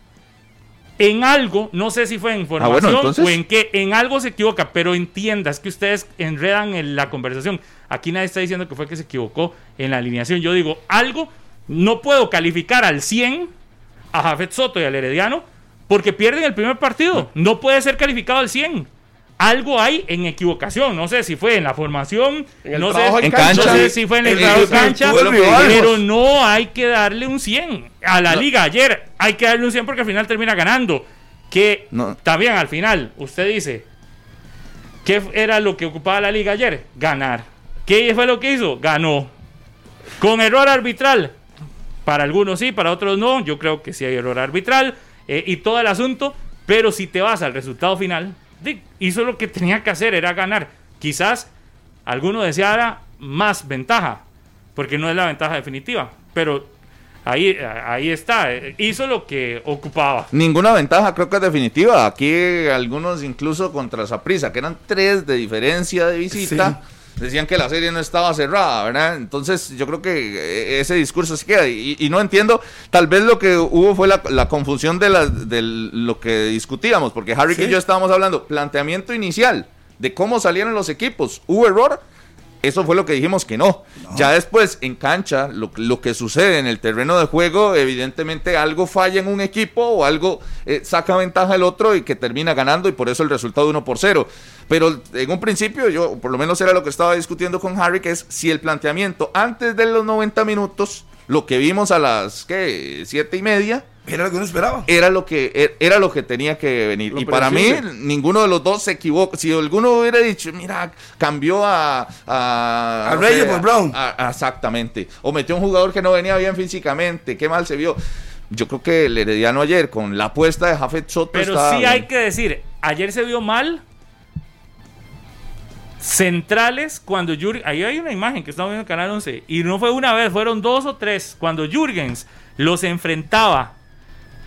B: en algo, no sé si fue en ah, formación o en qué, en algo se equivoca, pero entiendas que ustedes enredan en la conversación. Aquí nadie está diciendo que fue que se equivocó en la alineación. Yo digo, algo, no puedo calificar al 100 a Jafet Soto y al Herediano porque pierden el primer partido. No puede ser calificado al 100. Algo hay en equivocación. No sé si fue en la formación, no, sé,
C: en cancha,
B: no sé si fue en el, el cancha, pero no hay que darle un 100 a la liga. Ayer hay que darle un 100 porque al final termina ganando. Que también al final, usted dice, ¿qué era lo que ocupaba la liga ayer? Ganar. ¿Qué fue lo que hizo? Ganó. Con error arbitral. Para algunos sí, para otros no. Yo creo que sí hay error arbitral eh, y todo el asunto, pero si te vas al resultado final, hizo lo que tenía que hacer, era ganar. Quizás alguno deseara más ventaja, porque no es la ventaja definitiva, pero ahí, ahí está, eh, hizo lo que ocupaba.
C: Ninguna ventaja creo que es definitiva, aquí algunos incluso contra Saprisa, que eran tres de diferencia de visita. Decían que la serie no estaba cerrada, ¿verdad? Entonces yo creo que ese discurso se queda y, no entiendo, tal vez lo que hubo fue la, confusión de, la, de lo que discutíamos, porque Harry y yo estábamos hablando, planteamiento inicial de cómo salieron los equipos, ¿hubo error? Eso fue lo que dijimos que no. Ya después, en cancha, lo, que sucede en el terreno de juego, evidentemente algo falla en un equipo o algo eh, saca ventaja el otro y que termina ganando y por eso el resultado 1 por 0. Pero en un principio, yo por lo menos era lo que estaba discutiendo con Harry, que es si el planteamiento antes de los 90 minutos, lo que vimos a las, ¿qué? Siete y media,
D: era lo que uno esperaba.
C: Era lo que, er, era lo que tenía que venir. y para mí, ninguno de los dos se equivoca. Si alguno hubiera dicho, mira, cambió a. A,
D: a Reyes por Brown.
C: exactamente. O metió un jugador que no venía bien físicamente. Qué mal se vio. Yo creo que el Herediano ayer, con la apuesta de Jafet Soto.
B: Pero sí hay que decir, ayer se vio mal. Centrales, cuando Jürgens. Ahí hay una imagen que estamos viendo en Canal 11. Y no fue una vez, fueron dos o tres. Cuando Jürgens los enfrentaba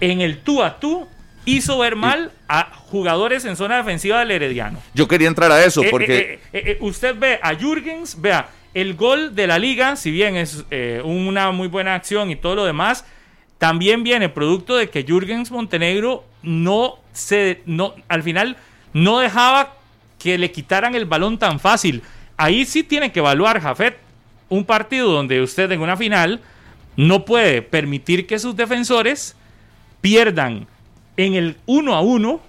B: en el tú a tú hizo ver mal a jugadores en zona defensiva del Herediano.
C: Yo quería entrar a eso eh, porque...
B: Eh, eh, usted ve a Jürgens, vea, el gol de la liga, si bien es una muy buena acción y todo lo demás, también viene producto de que Jürgens Montenegro no se... No, al final no dejaba que le quitaran el balón tan fácil. Ahí sí tiene que evaluar Jafet un partido donde usted en una final no puede permitir que sus defensores pierdan en el 1 a 1.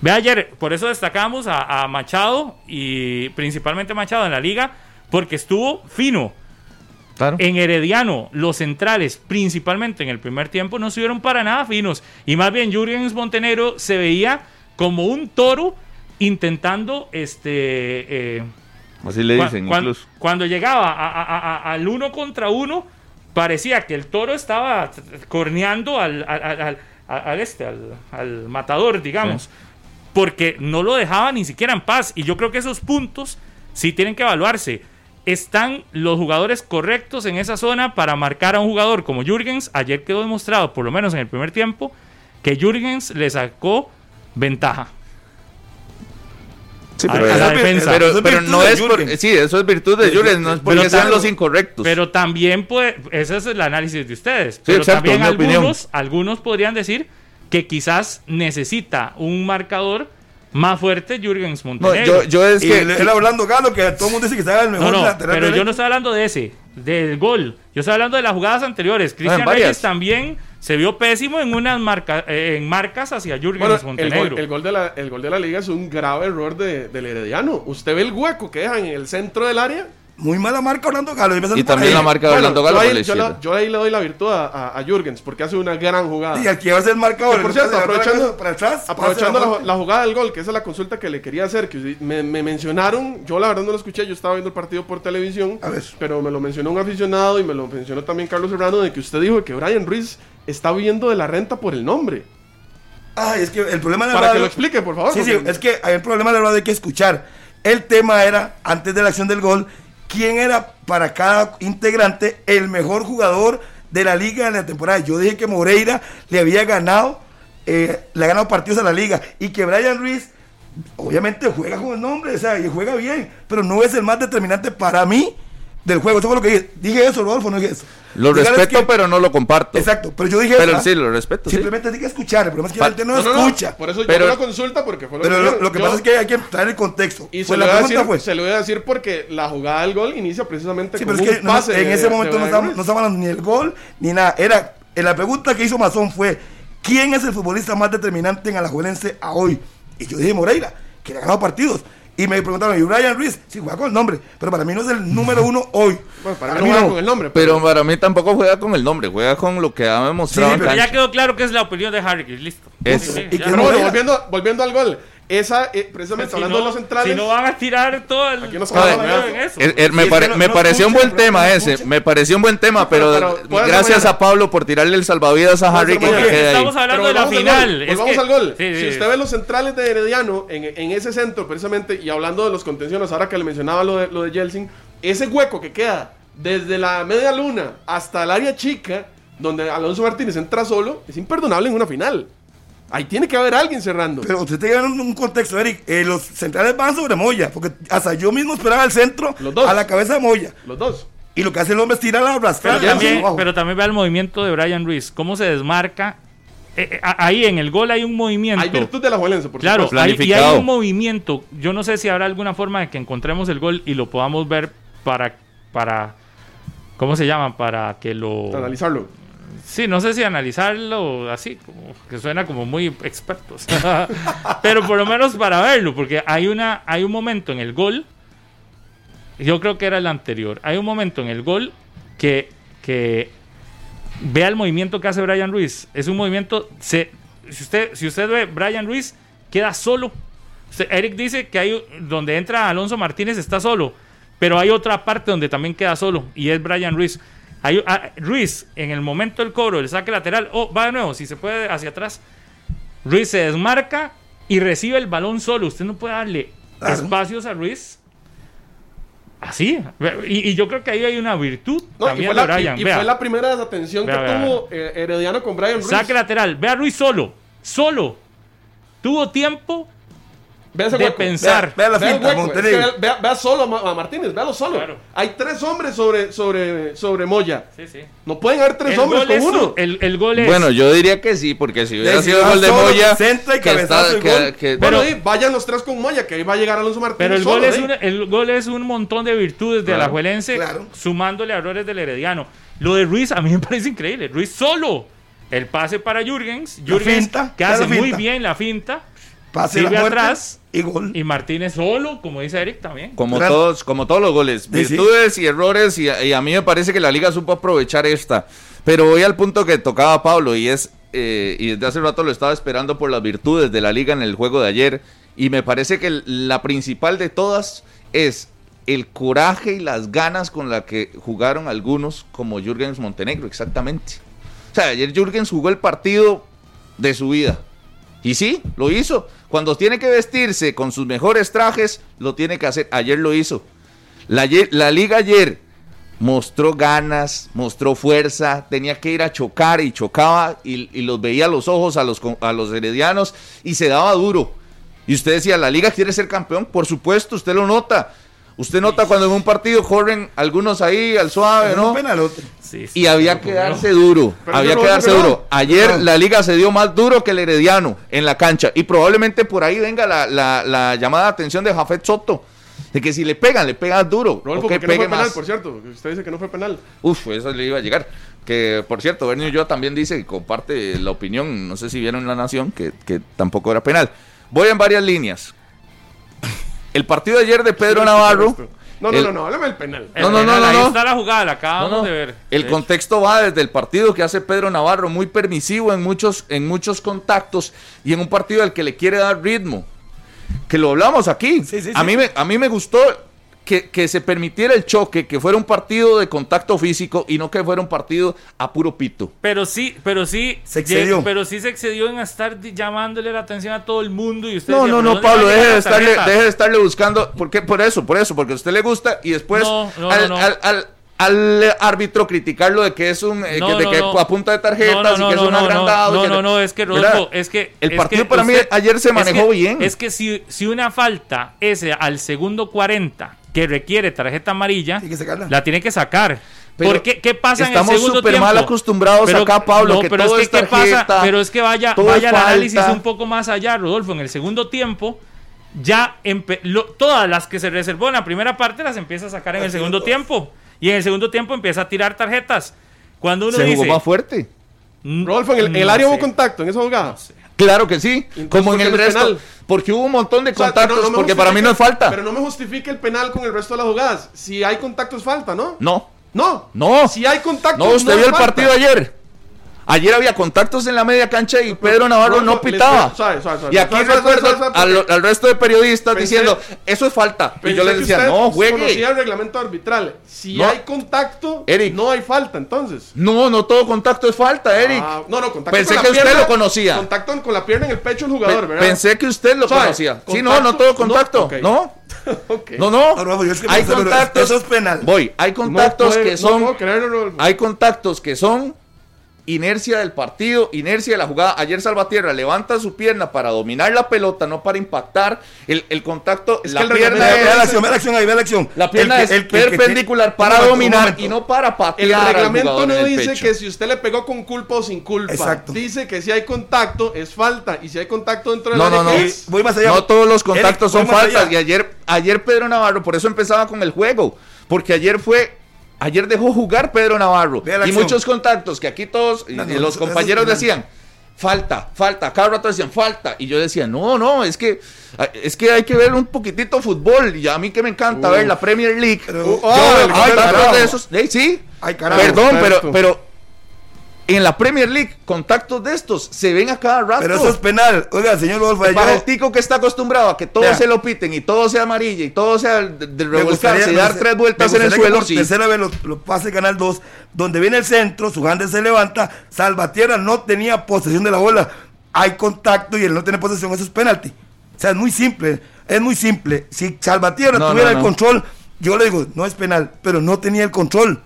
B: Ve ayer, por eso destacamos a, Machado y principalmente Machado en la liga, porque estuvo fino. En Herediano, los centrales, principalmente en el primer tiempo, no estuvieron para nada finos. Y más bien, Jürgens Montenegro se veía como un toro intentando este.
C: Eh, Así le dicen,
B: incluso. Cuando llegaba al uno contra uno, parecía que el toro estaba corneando al, al, este, al, matador, digamos, porque no lo dejaba ni siquiera en paz. Y yo creo que esos puntos sí tienen que evaluarse. ¿Están los jugadores correctos en esa zona para marcar a un jugador como Jürgens? Ayer quedó demostrado, por lo menos en el primer tiempo, que Jürgens le sacó ventaja.
C: Sí, pero, pero, no es por, sí, eso es virtud de Jules, no es porque sean los incorrectos.
B: Pero también puede, ese es el análisis de ustedes. pero también algunos, algunos podrían decir que quizás necesita un marcador más fuerte Jürgens Montenegro.
D: yo, yo, es que él, hablando Galo que todo el mundo dice que está el mejor
B: no, no, Pero yo no estoy hablando de ese, del gol. Yo estoy hablando de las jugadas anteriores. Cristian Reyes también se vio pésimo en unas marca, eh, en marcas hacia Jürgen Montenegro.
E: El gol, de la, el gol de la liga es un grave error de, del Herediano. Usted ve el hueco que dejan en el centro del área.
D: Muy mala marca Orlando Galo.
C: Y también la marca de Orlando Galo.
E: Yo ahí, le doy la virtud a, a, Jürgens porque hace una gran jugada.
D: Y aquí va a ser el marcador.
E: por cierto, aprovechando, para atrás, aprovechando la, jugada del gol, que esa es la consulta que le quería hacer, que me, me, mencionaron, yo la verdad no lo escuché, yo estaba viendo el partido por televisión, pero me lo mencionó un aficionado y me lo mencionó también Carlos Serrano, de que usted dijo que Brian Ruiz está viviendo de la renta por el nombre.
D: Ay, es que el problema
E: de la Para que lo explique, por favor.
D: Sí, sí, es que hay un problema de la verdad hay que escuchar. El tema era, antes de la acción del gol, quién era para cada integrante el mejor jugador de la liga en la temporada. Yo dije que Moreira le había ganado, eh, le ha ganado partidos a la liga y que Brian Ruiz, obviamente juega con el nombre, o sea, y juega bien, pero no es el más determinante para mí del juego. Eso fue lo que dije. Dije eso, Rodolfo, no dije eso.
C: Lo respeto, pero no lo comparto.
D: Exacto, pero yo dije
C: Pero sí, lo respeto.
D: Simplemente hay que escuchar. El problema es que la gente no, escucha.
E: por eso
D: pero,
E: yo la consulta, porque fue
D: lo Pero lo, que pasa es que hay que traer el contexto.
E: Y se, lo voy a decir, se lo voy a decir porque la jugada del gol inicia precisamente
D: sí, con pero es que pase En ese momento no estábamos, no ni el gol ni nada. Era, la pregunta que hizo Mazón fue: ¿quién es el futbolista más determinante en Alajuelense a hoy? Y yo dije Moreira, que le ha ganado partidos. Y me preguntaron, ¿y Brian Ruiz? Sí, juega con el nombre, pero para mí no es el número uno hoy.
E: Bueno, para, mí no juega con el nombre.
C: Pero... para mí tampoco juega con el nombre, juega con lo que ha demostrado. Sí,
B: pero ya quedó claro que es la opinión de Harry, listo.
E: y que bueno, volviendo, volviendo al gol. Esa, eh, precisamente hablando de los centrales.
B: Si no van a tirar todo el. Aquí nos
C: en eso. me, pareció un buen tema ese. Me pareció un buen tema, pero, gracias a Pablo por tirarle el salvavidas a Harry.
B: Que estamos hablando de la final.
E: Volvamos al gol. si usted ve los centrales de Herediano en, en, ese centro, precisamente, y hablando de los contenciones, ahora que le mencionaba lo de, lo de Jelsin, ese hueco que queda desde la media luna hasta el área chica, donde Alonso Martínez entra solo, es imperdonable en una final. Ahí tiene que haber alguien cerrando.
D: Pero usted tiene que un contexto, Eric. Eh, los centrales van sobre Moya, porque hasta yo mismo esperaba el centro a la cabeza de Moya.
E: Los dos.
D: Y lo que hace el hombre es tirar la
B: rascada. Pero, también, pero también vea el movimiento de Brian Ruiz, cómo se desmarca. Eh, eh, ahí en el gol hay un movimiento.
E: Hay virtud de la Juelense,
B: por Claro, hay, y hay un movimiento. Yo no sé si habrá alguna forma de que encontremos el gol y lo podamos ver para. para ¿Cómo se llama? Para que lo.
E: analizarlo
B: Sí, no sé si analizarlo así, como que suena como muy expertos. Pero por lo menos para verlo, porque hay, una, hay un momento en el gol, yo creo que era el anterior, hay un momento en el gol que, que vea el movimiento que hace Brian Ruiz. Es un movimiento, se, si, usted, si usted ve, Brian Ruiz queda solo. Eric dice que hay donde entra Alonso Martínez está solo, pero hay otra parte donde también queda solo y es Brian Ruiz. Ah, Ruiz, en el momento del cobro, el saque lateral, oh, va de nuevo, si se puede hacia atrás. Ruiz se desmarca y recibe el balón solo. Usted no puede darle espacios a Ruiz. Así. Y, yo creo que ahí hay una virtud también
E: y fue, la, y, fue la primera desatención que tuvo eh, Herediano con Brian Ruiz.
B: Saque lateral. Ve a Ruiz solo. Solo. Tuvo tiempo de pensar.
E: Vea, la vea, solo a Martínez, véalo solo. Hay tres hombres sobre, sobre, sobre Moya. Sí, sí. No pueden haber tres hombres con uno.
B: el, gol es...
C: Bueno, yo diría que sí, porque si hubiera sido el gol de Moya.
D: Centro y cabezazo que,
E: pero vayan los tres con Moya, que ahí va a llegar Alonso Martínez.
B: Pero el, gol, es un, el gol es un montón de virtudes de la Alajuelense, sumándole errores del Herediano. Lo de Ruiz a mí me parece increíble. Ruiz solo. El pase para Jürgens. Jürgens que hace muy bien la finta
D: Pase atrás
B: y gol. Y Martínez solo, como dice Eric también.
C: Como todos, como todos los goles. Virtudes y errores, y, a mí me parece que la liga supo aprovechar esta. Pero voy al punto que tocaba Pablo, y es, eh, y desde hace rato lo estaba esperando por las virtudes de la liga en el juego de ayer. Y me parece que la principal de todas es el coraje y las ganas con la que jugaron algunos, como Jürgens Montenegro, exactamente. O sea, ayer Jürgens jugó el partido de su vida. Y sí, lo hizo. Cuando tiene que vestirse con sus mejores trajes, lo tiene que hacer. Ayer lo hizo. La, liga ayer mostró ganas, mostró fuerza, tenía que ir a chocar y chocaba y, los veía a los ojos a los, a los heredianos y se daba duro. Y usted decía, la liga quiere ser campeón, por supuesto, usted lo nota. Usted nota cuando en un partido corren algunos ahí al suave, ¿no? y había que darse duro, había que darse duro. Ayer la liga se dio más duro que el Herediano en la cancha y probablemente por ahí venga la, llamada de atención de Jafet Soto. De que si le pegan, le pegan duro.
E: o que pegue penal, por cierto. Usted dice que no fue penal.
C: Uf, eso le iba a llegar. Que, por cierto, Bernio yo también dice que comparte la opinión, no sé si vieron en La Nación, que, que tampoco era penal. Voy en varias líneas. El partido de ayer de Pedro Navarro.
E: No, no, no, no, háblame del penal.
B: No, no, no, no, Ahí está la jugada, la acabamos de ver.
C: El contexto va desde el partido que hace Pedro Navarro, muy permisivo en muchos, en muchos contactos y en un partido al que le quiere dar ritmo. Que lo hablamos aquí. Sí, sí, a, Mí me, a mí me gustó que, se permitiera el choque, que fuera un partido de contacto físico y no que fuera un partido a puro pito.
B: Pero sí, pero sí,
D: se excedió.
B: Pero sí se excedió en estar llamándole la atención a todo el mundo y usted
C: No, no, no, Pablo, deje de, estarle, deje de estarle buscando, ¿por qué? Por eso, por eso, porque a usted le gusta y después al, al, árbitro criticarlo de que es un eh, de que a punta de tarjetas y que es un agrandado.
B: No, no, no, es que Rodolfo, es que
C: el partido para mí ayer se manejó bien.
B: Es que si, si una falta ese al segundo 40 que requiere tarjeta amarilla, la tiene que sacar. Pero ¿Qué pasa en el segundo
C: súper mal acostumbrados acá, Pablo, que pero todo es que, ¿qué pasa?
B: Pero es que vaya, vaya el análisis un poco más allá, Rodolfo. En el segundo tiempo, ya todas las que se reservó en la primera parte las empieza a sacar en el segundo tiempo. Y en el segundo tiempo empieza a tirar tarjetas. Cuando uno
C: se
B: dice,
C: jugó más fuerte.
E: Rodolfo, en el, área hubo contacto en esa jugada.
C: Claro que sí, como en el resto. Porque hubo un montón de contactos, porque para mí no es falta.
E: Pero no me justifique el penal con el resto de las jugadas. Si hay contactos, falta, ¿no?
C: No.
E: No.
C: No.
E: Si hay contactos.
C: No, usted vio el partido ayer. Ayer había contactos en la media cancha y Pedro Navarro no, pitaba. y aquí recuerdo al, resto de periodistas diciendo, eso es falta. Y yo les decía, no, juegue.
E: conocía el reglamento arbitral. Si hay contacto, no hay falta entonces.
C: No, no todo contacto es falta, ah, Eric.
E: no, no, contacto
C: Pensé que usted lo conocía.
E: Contacto con la pierna en el pecho del jugador, ¿verdad?
C: Pensé que usted lo conocía. sí, no, no todo contacto. No. No, no. hay contactos.
D: Eso es penal.
C: Voy, hay contactos que son. Hay contactos que son inercia del partido, inercia de la jugada. Ayer Salvatierra levanta su pierna para dominar la pelota, no para impactar. El, el contacto,
D: es la pierna es, la acción, ve la acción ahí, ve la acción.
C: La pierna es perpendicular para dominar y no para patear.
E: El reglamento no dice que si usted le pegó con culpa o sin culpa. Exacto. Dice que si hay contacto es falta y si hay contacto dentro de
C: no, no, no, voy más allá. No todos los contactos son faltas y ayer ayer Pedro Navarro por eso empezaba con el juego, porque ayer fue Ayer dejó jugar Pedro Navarro. Y muchos contactos que aquí todos, los compañeros decían, falta, falta. Cada rato decían, falta. Y yo decía, no, no, es que, es que hay que ver un poquitito fútbol. Y a mí que me encanta ver la Premier League. sí. Perdón, pero, pero en la Premier League, contactos de estos se ven a cada rato.
D: Pero eso es penal. Oiga, señor Wolf,
C: Para el tico que está acostumbrado a que todo se lo piten y todo sea amarilla y todo sea de, de revolcarse y dar tres vueltas en el suelo.
D: Sí. Tercera vez lo, pase Canal 2, donde viene el centro, su grande se levanta, Salvatierra no tenía posesión de la bola. Hay contacto y él no tiene posesión, eso es penalti. O sea, es muy simple. Es muy simple. Si Salvatierra tuviera el control, yo le digo, no es penal, pero no tenía el control.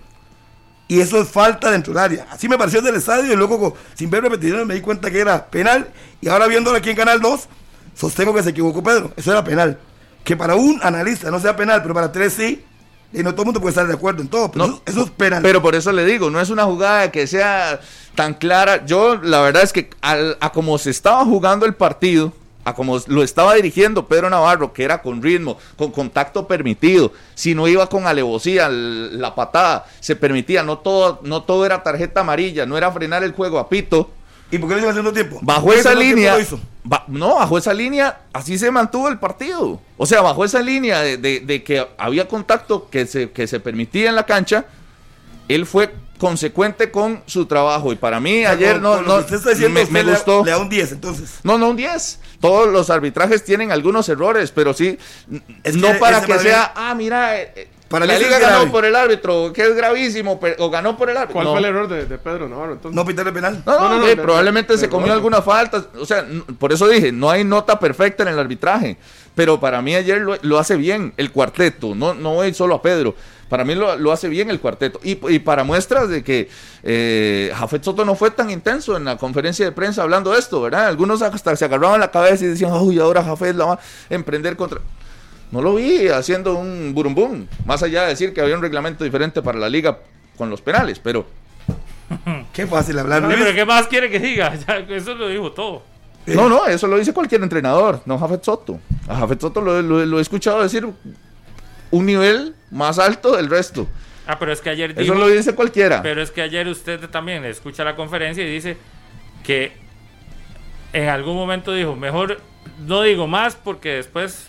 D: Y eso es falta dentro del área. Así me pareció del estadio y luego sin ver repeticiones me di cuenta que era penal. Y ahora viéndolo aquí en Canal 2, sostengo que se equivocó Pedro. Eso era penal. Que para un analista no sea penal, pero para tres sí. Y no todo el mundo puede estar de acuerdo en todo. Pero eso, es penal.
C: Pero por eso le digo, no es una jugada que sea tan clara. Yo, la verdad es que a como se estaba jugando el partido, como lo estaba dirigiendo Pedro Navarro, que era con ritmo, con contacto permitido, si no iba con alevosía, la patada se permitía, no todo, no todo era tarjeta amarilla, no era frenar el juego a Pito.
D: ¿Y por qué lo hizo haciendo tiempo?
C: Bajo esa línea. no, bajo esa línea, así se mantuvo el partido. O sea, bajo esa línea de, que había contacto que se, que se permitía en la cancha, él fue consecuente con su trabajo. Y para mí, ayer no, no
D: me, gustó. Le da un 10, entonces.
C: No, no un 10. Todos los arbitrajes tienen algunos errores, pero sí, no para que sea, ah, mira, eh, eh, para la liga ganó por el árbitro, que es gravísimo, o ganó por el árbitro.
E: ¿Cuál fue el error de, Pedro Navarro? Entonces?
D: No pitarle penal.
C: No, no, no, probablemente se comió alguna falta. O sea, por eso dije, no hay nota perfecta en el arbitraje. Pero para mí ayer lo, hace bien el cuarteto. No, no voy solo a Pedro. Para mí lo, hace bien el cuarteto. Y, para muestras de que eh, Jafet Soto no fue tan intenso en la conferencia de prensa hablando de esto, ¿verdad? Algunos hasta se agarraban la cabeza y decían, uy, ahora Jafet la va a emprender contra... No lo vi haciendo un burumbum, más allá de decir que había un reglamento diferente para la liga con los penales, pero...
D: Qué fácil hablar.
B: pero ¿qué más quiere que diga? eso lo dijo todo.
C: No, no, eso lo dice cualquier entrenador, no Jafet Soto. A Jafet Soto lo he escuchado decir un nivel más alto del resto.
B: Ah, pero es que ayer
C: dijo, Eso lo dice cualquiera.
B: Pero es que ayer usted también escucha la conferencia y dice que en algún momento dijo, mejor no digo más porque después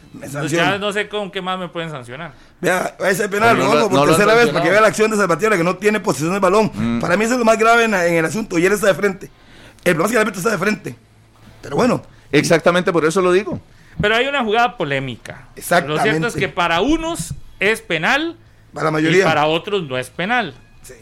B: ya no sé con qué más me pueden sancionar.
D: Vea, ese penal, no, no, por tercera vez, para que vea la acción de Salvatierra que no tiene posición del balón. Mm. Para mí eso es lo más grave en, el asunto y él está de frente. El problema es que el árbitro está de frente. Pero bueno.
C: Exactamente por eso lo digo.
B: Pero hay una jugada polémica. Exactamente. Lo cierto es que para unos es penal.
D: Para la mayoría.
B: Y para otros no es penal. Sí.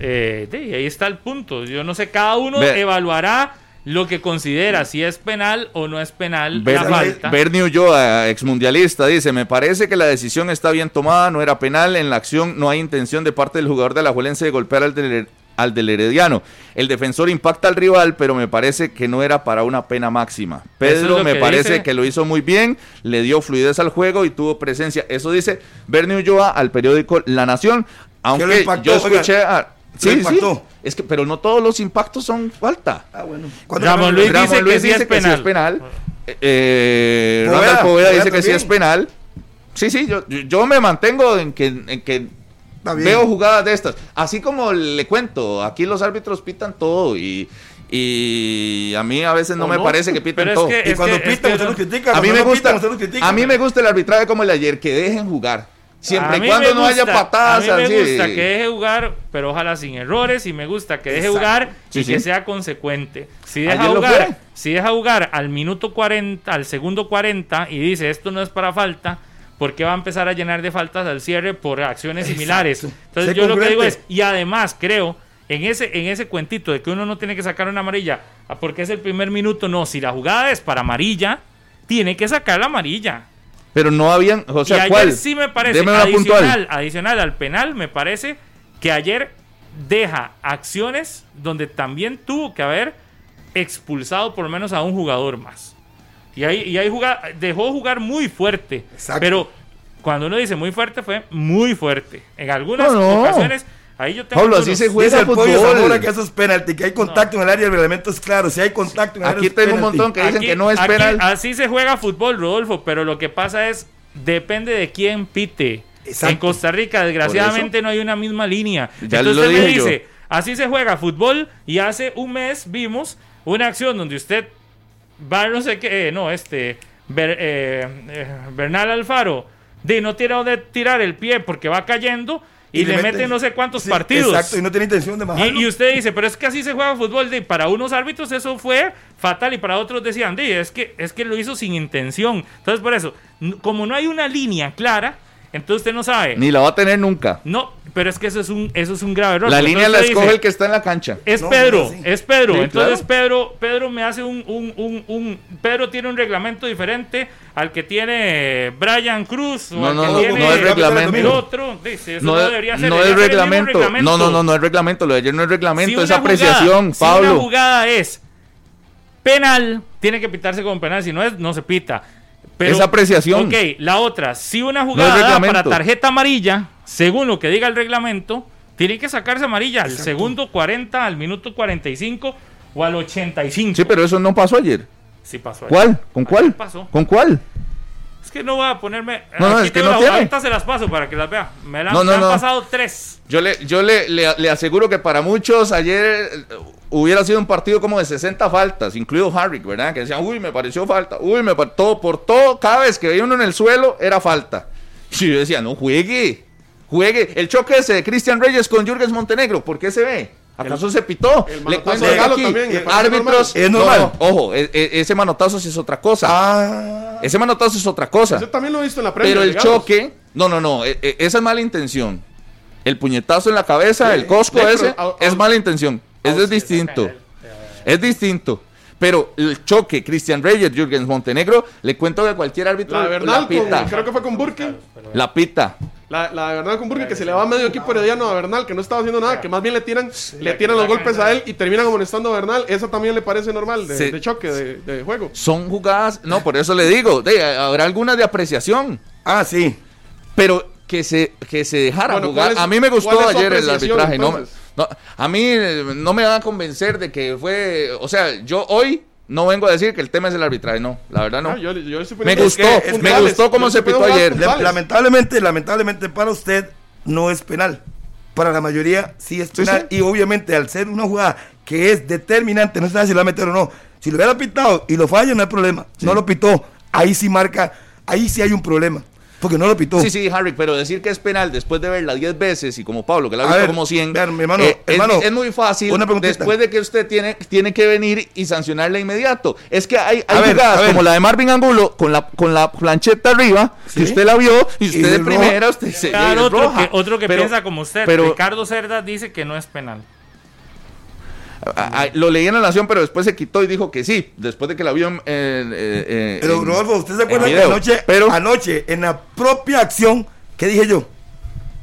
B: Eh, ahí está el punto. Yo no sé, cada uno evaluará lo que considera si es penal o no es penal
C: la falta. Bernie Ulloa, exmundialista, dice, me parece que la decisión está bien tomada, no era penal, en la acción no hay intención de parte del jugador de la Juelense de golpear al, al del Herediano. El defensor impacta al rival, pero me parece que no era para una pena máxima. Pedro me parece que lo hizo muy bien, le dio fluidez al juego y tuvo presencia. Eso dice Bernie Ulloa al periódico La Nación. Aunque yo escuché a... Sí, sí, es que, pero no todos los impactos son falta.
B: Ah, bueno. Ramón Luis dice, que, sí es penal.
C: Eh, dice que sí es penal. Sí, sí, yo, yo me mantengo en que, en que Veo jugadas de estas. Así como le cuento, aquí los árbitros pitan todo y, y a mí a veces no, me parece que pitan todo.
D: y cuando pitan, usted critica.
C: A mí, me gusta, a mí me gusta el arbitraje como el de ayer, que dejen jugar. Siempre y cuando no haya patadas.
B: A mí me gusta que deje jugar, pero ojalá sin errores. Y me gusta que deje jugar y que sea consecuente. Si deja jugar, si deja jugar al minuto 40, al segundo 40 y dice esto no es para falta, ¿por qué va a empezar a llenar de faltas al cierre por acciones similares? Entonces yo lo que digo es, y además creo, en ese, en ese cuentito de que uno no tiene que sacar una amarilla, ah, porque es el primer minuto, no, si la jugada es para amarilla, tiene que sacar la amarilla.
C: Pero no habían, o sea,
B: y ayer sí me parece adicional, adicional al penal, me parece que ayer deja acciones donde también tuvo que haber expulsado por lo menos a un jugador más. Y ahí, y ahí dejó jugar muy fuerte. Pero cuando uno dice muy fuerte, fue muy fuerte. En algunas ocasiones. Ahí yo tengo
D: Pablo, así se juega el fútbol. que eso es penalti, que hay contacto en el área, el reglamento es claro. Si hay contacto en el
C: área, Aquí tengo un montón que dicen que no es penal.
B: Así se juega fútbol, Rodolfo, pero lo que pasa es, depende de quién pite. En Costa Rica, desgraciadamente, no hay una misma línea. Ya Entonces usted me dice, así se juega fútbol, y hace un mes vimos una acción donde usted va, no sé qué, no, este, eh, eh, Bernal Alfaro, de no tiene donde tirar el pie porque va cayendo. Y, le, mete, no sé cuántos partidos.
D: Exacto, y no tiene intención de
B: bajarlo. Y, usted dice, pero es que así se juega fútbol. De, para unos árbitros eso fue fatal y para otros decían, de, es, que, es que lo hizo sin intención. Entonces, por eso, como no hay una línea clara, entonces usted no sabe.
C: Ni la va a tener nunca.
B: No, pero es que eso es un, eso es un grave error.
C: La línea la escoge el que está en la cancha.
B: Es Pedro, es Pedro. Entonces Pedro, Pedro me hace un, un, un, Pedro tiene un reglamento diferente al que tiene Brian Cruz.
C: no, no, no, no es reglamento.
B: El otro. Dice, eso
C: no, debería ser. No es reglamento. No, no, no, no es reglamento. Lo de ayer no es reglamento, es apreciación, Pablo.
B: Si una jugada es penal, tiene que pitarse como penal. Si no es, no se pita.
C: Pero, es apreciación.
B: Ok, la otra, si una jugada para tarjeta amarilla, según lo que diga el reglamento, tiene que sacarse amarilla al segundo 40, al minuto 45 o al 85.
C: Sí, pero eso no pasó ayer.
B: Sí pasó
C: ayer. ¿Cuál? ¿Con cuál? Pasó. ¿Con cuál?
B: Que no voy a ponerme. No, no, es que no tiene. se las paso para que las vea. Me, la, no, no, han pasado tres.
C: Yo le, yo le, le, aseguro que para muchos ayer eh, hubiera sido un partido como de 60 faltas, incluido Harry, ¿verdad? Que decían, uy, me pareció falta, uy, me todo, por todo, cada vez que veía uno en el suelo era falta. Y yo decía, no juegue, juegue. El choque ese de Cristian Reyes con Jürgens Montenegro, ¿por qué se ve? ¿Acaso se pitó?
E: Le cuento de Galo también.
C: árbitros. Es normal. ojo, e, e, ese manotazo sí es otra cosa. Ah. Ese manotazo es otra cosa.
E: Yo también lo he visto en la prensa.
C: Pero el choque. No, no, no. E, esa es mala intención. El puñetazo en la cabeza, el cosco ese, es mala intención. Ese es distinto. Es distinto. Pero el choque, Christian Reyes, Jürgens Montenegro, le cuento que cualquier árbitro
E: la, verdad, la pita. creo que fue con Burke.
C: La pita.
E: La, la verdad con Burke que se le va medio equipo herediano a Bernal, que no estaba haciendo nada, que más bien le tiran, le tiran los golpes a él y terminan amonestando a Bernal. Eso también le parece normal de, choque, de, juego.
C: Son jugadas, no, por eso le digo, habrá algunas de apreciación.
D: Ah, sí.
C: Pero que se, que se dejara jugar. a mí me gustó ayer el arbitraje. No, no, a mí eh, no me va a convencer de que fue, o sea, yo hoy no vengo a decir que el tema es el arbitraje, no, la verdad no. Ah, me gustó, me gustó cómo se pitó ayer.
D: Lamentablemente, lamentablemente para usted no es penal. Para la mayoría sí es penal. Y obviamente al ser una jugada que es determinante, no sé si lo va a meter o no. Si lo hubiera pitado y lo falla, no hay problema. No lo pitó, ahí sí marca, ahí sí hay un problema. Porque no lo pitó.
C: Sí, sí, Harry, pero decir que es penal después de verla 10 veces y como Pablo, que la ha visto como 100,
D: hermano, eh,
C: es, muy fácil después de que usted tiene, tiene que venir y sancionarle inmediato. Es que hay, hay jugadas como la de Marvin Angulo con la, con la plancheta arriba, que usted la vio y usted de primera, usted se.
B: Claro, otro, que, otro que piensa como usted. Ricardo Cerda dice que no es penal
C: lo leí en la Nación, pero después se quitó y dijo que sí, después de que la vio en. Eh,
D: pero, Rodolfo, ¿usted se acuerda que anoche, pero, anoche, en la propia acción, ¿qué dije yo?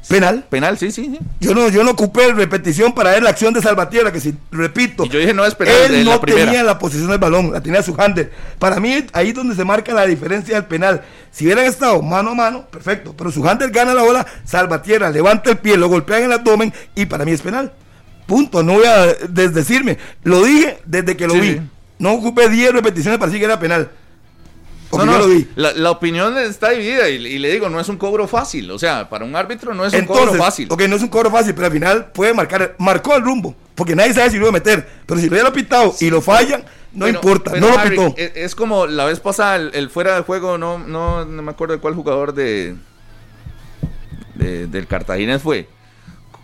D: Penal.
C: Penal, sí, sí,
D: Yo no, yo no ocupé repetición para ver la acción de Salvatierra, que si repito.
C: yo dije no es penal.
D: Él no tenía la posición del balón, la tenía su hander. Para mí, ahí es donde se marca la diferencia del penal. Si hubieran estado mano a mano, perfecto. Pero su hander gana la bola, Salvatierra levanta el pie, lo golpea en el abdomen y para mí es penal. Punto, no voy a desdecirme. Lo dije desde que lo vi. No ocupé 10 repeticiones para decir que era penal.
C: No, no, lo vi. La, opinión está dividida y, le digo, no es un cobro fácil. O sea, para un árbitro no es un cobro fácil.
D: Ok, no es un cobro fácil, pero al final puede marcar, marcó el rumbo. Porque nadie sabe si lo iba a meter. Pero si lo hubiera pitado y lo fallan, no importa, no lo pitó.
C: E, es, como la vez pasada, el, fuera de juego, no, no, no, me acuerdo de cuál jugador de, del Cartagena fue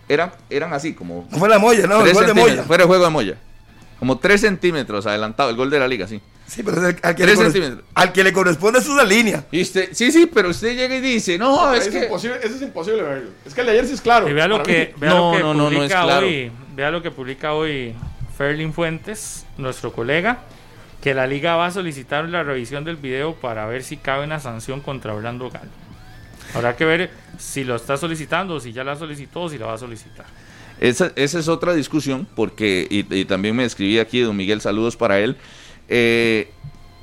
C: eran, eran así, como.
D: fue la Moya, no, el gol de Moya.
C: Fuera el juego de Moya. Como 3 centímetros adelantado, el gol de la liga, sí.
D: Sí, pero al, que le al que le corresponde es una línea.
C: Y usted, sí, sí, pero usted llega y dice, no, es, que.
E: Imposible, eso es imposible verlo. Es que el de ayer sí es claro.
B: Y vea lo que, vea no, lo que no, publica no, hoy. Vea lo que publica hoy Ferlin Fuentes, nuestro colega, que la liga va a solicitar la revisión del video para ver si cabe una sanción contra Orlando Galo. Habrá que ver si lo está solicitando, si ya la solicitó o si la va a solicitar.
C: Esa, esa es otra discusión, porque, y, también me escribí aquí, don Miguel, saludos para él, eh,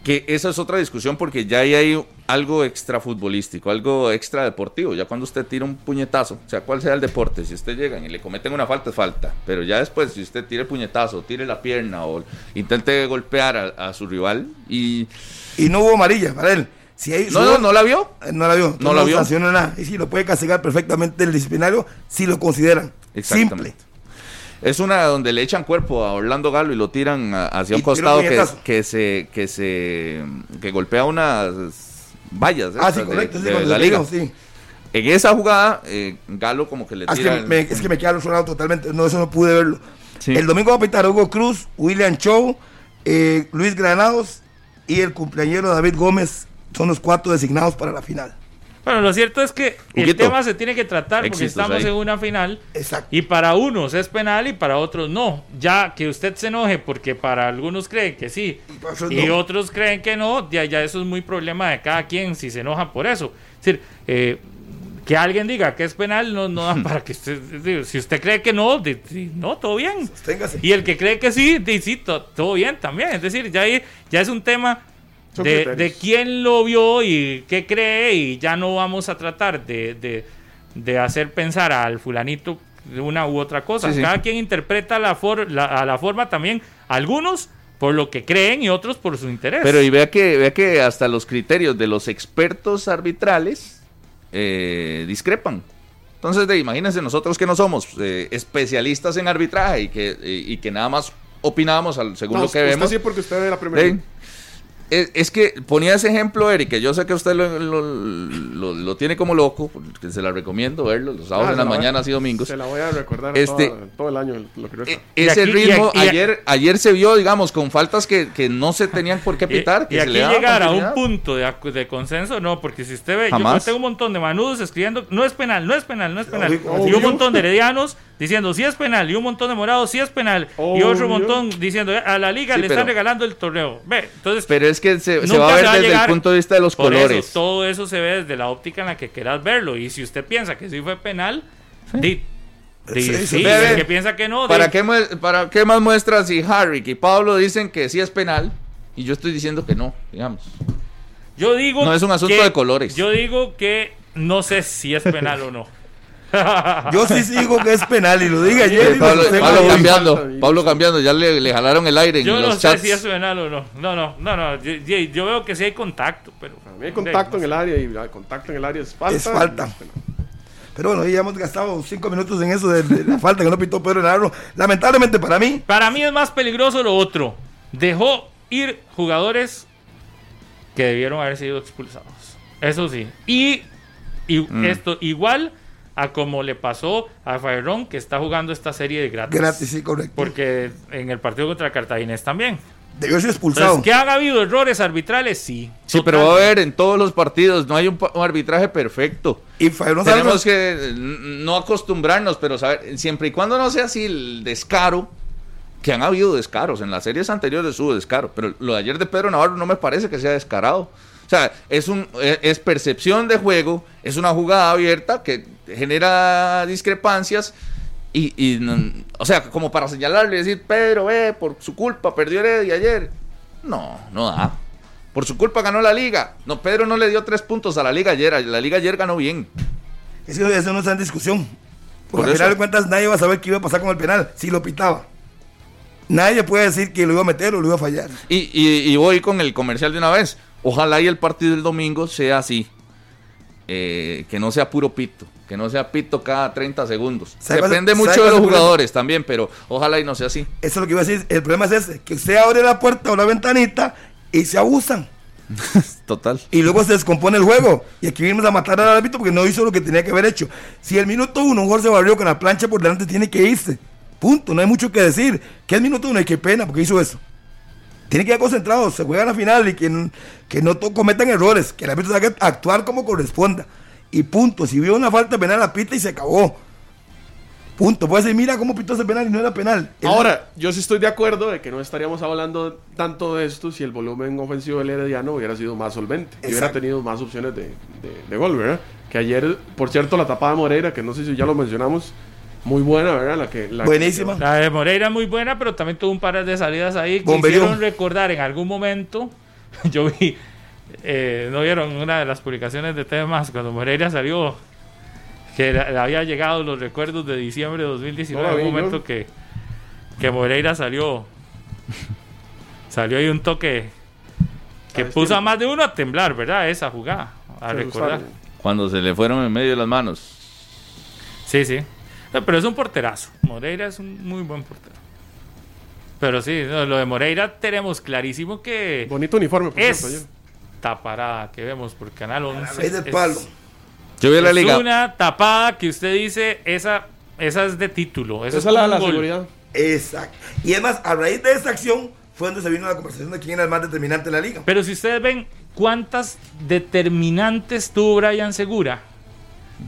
C: que esa es otra discusión porque ya hay algo extra futbolístico, algo extra deportivo. Ya cuando usted tira un puñetazo, o sea, cuál sea el deporte, si usted llega y le cometen una falta, es falta. Pero ya después, si usted tire el puñetazo, tire la pierna o intente golpear a, su rival y...
D: Y no hubo amarilla para él. Si
C: no, no, no la vio.
D: Eh, no la vio.
C: No, la vio.
D: Nada. Y si lo puede castigar perfectamente el disciplinario, si lo consideran. Simple.
C: Es una donde le echan cuerpo a Orlando Galo y lo tiran hacia un costado que, que, se que se que golpea unas vallas
D: ah, sí, correcto, de, la liga. Sí.
C: En esa jugada, eh, Galo como que le
D: ah, tira. Es que, me, es que me totalmente. No, eso no pude verlo. El domingo va a pitar Hugo Cruz, William Chow, eh, Luis Granados y el cumpleañero David Gómez. Son los cuatro designados para la final.
B: Bueno, lo cierto es que el tema se tiene que tratar porque estamos en una final.
D: Exacto.
B: Y para unos es penal y para otros no. Ya que usted se enoje porque para algunos creen que sí y, otros creen que no, ya, ya eso es muy problema de cada quien si se enoja por eso. Es decir, eh, que alguien diga que es penal no, no da para que usted, si usted cree que no, no, todo bien. Y el que cree que sí, sí, todo, bien también. Es decir, ya, ya es un tema de, quién lo vio y qué cree y ya no vamos a tratar de, hacer pensar al fulanito de una u otra cosa. Cada quien interpreta la, a la forma también, algunos por lo que creen y otros por su interés.
C: Pero y vea que, vea que hasta los criterios de los expertos arbitrales eh, discrepan. Entonces, de, imagínense nosotros que no somos eh, especialistas en arbitraje y que, y, que nada más opinamos al, según lo que vemos.
E: Sí, porque usted ve la primera
C: es, que ponía ese ejemplo, Eric, que yo sé que usted lo, tiene como loco, que se la recomiendo verlo los sábados ah, en las mañanas y domingos.
E: Se la voy a recordar este, todo, el año. Lo que
C: e, ese ritmo, ayer, ayer se vio, digamos, con faltas que, no se tenían por qué pitar.
B: y, aquí llegar a un punto de, consenso, no, porque si usted ve, yo tengo un montón de manudos escribiendo, no es penal, no es penal, no es penal. y un montón de heredianos diciendo si es penal y un montón de morados si es penal y otro montón diciendo eh, a la liga le están regalando el torneo. Ve, entonces
C: Pero es que se, va a ver desde el punto de vista de los colores.
B: todo eso se ve desde la óptica en la que quieras verlo y si usted piensa que sí fue penal, sí. que piensa que no.
C: ¿Para qué, ¿Para qué más muestras si Harry y Pablo dicen que sí es penal y yo estoy diciendo que no, digamos?
B: Yo digo.
C: No es un asunto de colores.
B: Yo digo que no sé si es penal o no.
D: Yo sí sigo que es penal y lo diga ayer.
C: Pablo, cambiando, Pablo cambiando, ya le, jalaron el aire.
B: Yo
C: no
B: sé si es penal o no. No, no, no, no. Yo, veo que sí hay contacto, pero.
E: hay contacto en el área y contacto en el área es falta.
D: Es falta. Pero bueno, ya hemos gastado cinco minutos en eso de, la falta que no pitó Pedro Navarro. Lamentablemente para mí.
B: Para mí es más peligroso lo otro. Dejó ir jugadores que debieron haber sido expulsados. Eso sí. Y, y mm. esto igual a como le pasó a Fairón que está jugando esta serie de gratis.
D: Gratis, sí, correcto.
B: Porque en el partido contra Cartaginés también.
D: Debió ser expulsado.
B: que han habido errores arbitrales, sí.
C: Sí, pero va a haber en todos los partidos, no hay un, arbitraje perfecto.
D: Y
C: Tenemos que no acostumbrarnos, pero saber, siempre y cuando no sea así el descaro, que han habido descaros, en las series anteriores hubo descaro, pero lo de ayer de Pedro Navarro no me parece que sea descarado. O sea, es, un, e, es percepción de juego, es una jugada abierta que genera discrepancias y, o sea, como para señalarle y decir, Pedro, eh, por su culpa perdió Heredia ayer. No, no da. Por su culpa ganó la liga. No, Pedro no le dio tres puntos a la liga ayer. La liga ayer ganó bien.
D: Eso, eso no está en discusión. Porque al final de cuentas nadie va a saber qué iba a pasar con el penal si lo pitaba. Nadie puede decir que lo iba a meter o lo iba a fallar.
C: Y, y voy con el comercial de una vez. Ojalá y el partido del domingo sea así. Eh, que no sea puro pito, que no sea pito cada 30 segundos. Depende mucho de los jugadores también, pero ojalá y no sea así.
D: Eso es lo que iba a decir. El problema es ese, que usted abre la puerta o la ventanita y se abusan.
C: Total.
D: Y luego se descompone el juego. Y aquí vinimos a matar al árbitro porque no hizo lo que tenía que haber hecho. Si el minuto uno un Jorge Barrio con la plancha por delante tiene que irse. Punto. No hay mucho que decir. Que es minuto uno y qué pena porque hizo eso tiene que ir concentrado, se juega la final y que, que no cometan errores, que el árbitro tenga que actuar como corresponda. Y punto, si vio una falta penal, la pita y se acabó. Punto. Puede decir, mira cómo pitó ese penal y no era penal.
E: Ahora, yo sí estoy de acuerdo de que no estaríamos hablando tanto de esto si el volumen ofensivo del Herediano hubiera sido más solvente. Y hubiera tenido más opciones de, de, gol, ¿verdad? Que ayer, por cierto, la tapada de Moreira, que no sé si ya lo mencionamos, Muy buena, ¿verdad? La que,
D: Buenísima.
B: la de Moreira muy buena, pero también tuvo un par de salidas ahí que hicieron recordar en algún momento. Yo vi, eh, ¿no vieron una de las publicaciones de temas cuando Moreira salió? Que le, había llegado los recuerdos de diciembre de 2019, en un momento que, que Moreira salió. Salió ahí un toque que puso a más de uno a temblar, ¿verdad? Esa jugada, a recordar.
C: Cuando se le fueron en medio de las manos.
B: Sí, sí. Pero es un porterazo. Moreira es un muy buen portero. Pero sí, lo de Moreira tenemos clarísimo que.
E: Bonito uniforme, por
B: es taparada que vemos por Canal 11.
D: Es de palo.
C: Yo vi la
B: es
C: liga.
B: una tapada que usted dice, esa, esa es de título. Esa,
E: es la, la seguridad.
D: Exacto. Y además, a raíz de esa acción, fue donde se vino la conversación de quién era el más determinante de la liga.
B: Pero si ustedes ven cuántas determinantes tuvo Brian Segura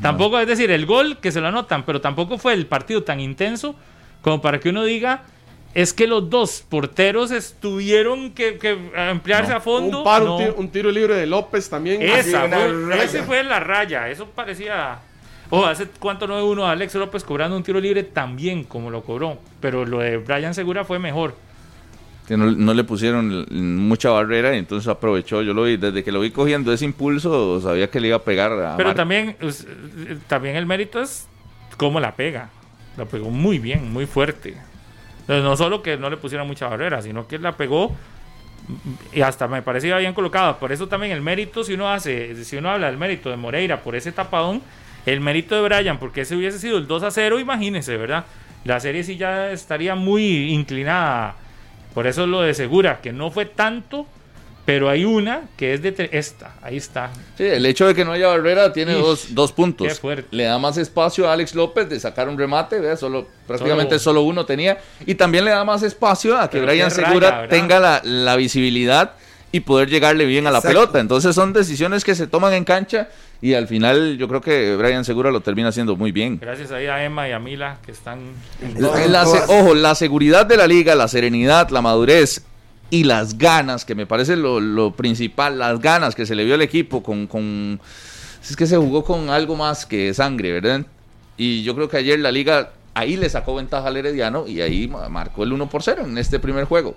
B: Tampoco, es decir, el gol que se lo anotan, pero tampoco fue el partido tan intenso como para que uno diga, es que los dos porteros estuvieron que, emplearse a fondo.
E: Un, paro, un, tiro, libre de López también.
B: Esa, fue, ese fue la raya, eso parecía... Oh, hace cuánto no uno a Alex López cobrando un tiro libre tan bien como lo cobró, pero lo de Brian Segura fue mejor
C: que no, le pusieron mucha barrera y entonces aprovechó. Yo lo vi, desde que lo vi cogiendo ese impulso, sabía que le iba a pegar a
B: Pero también, también el mérito es cómo la pega. La pegó muy bien, muy fuerte. no solo que no le pusieron mucha barrera, sino que la pegó y hasta me parecía bien colocada. Por eso también el mérito, si uno hace, si uno habla del mérito de Moreira por ese tapadón, el mérito de Brian, porque ese hubiese sido el 2 a 0, imagínense, ¿verdad? La serie sí ya estaría muy inclinada por eso lo de Segura, que no fue tanto, pero hay una que es de esta, ahí está.
C: Sí, el hecho de que no haya barrera tiene dos, dos, puntos. Le da más espacio a Alex López de sacar un remate, ¿verdad? Solo, prácticamente solo, uno tenía. Y también le da más espacio a que Brian Segura tenga la, la visibilidad y poder llegarle bien a la pelota. Entonces son decisiones que se toman en cancha y al final yo creo que Brian Segura lo termina haciendo muy bien.
B: Gracias ahí a Emma y a Mila que están...
C: ojo, la seguridad de la liga, la serenidad, la madurez y las ganas, que me parece lo, principal, las ganas que se le vio al equipo con, con... Es que se jugó con algo más que sangre, ¿verdad? Y yo creo que ayer la liga ahí le sacó ventaja al Herediano y ahí marcó el 1 por 0 en este primer juego.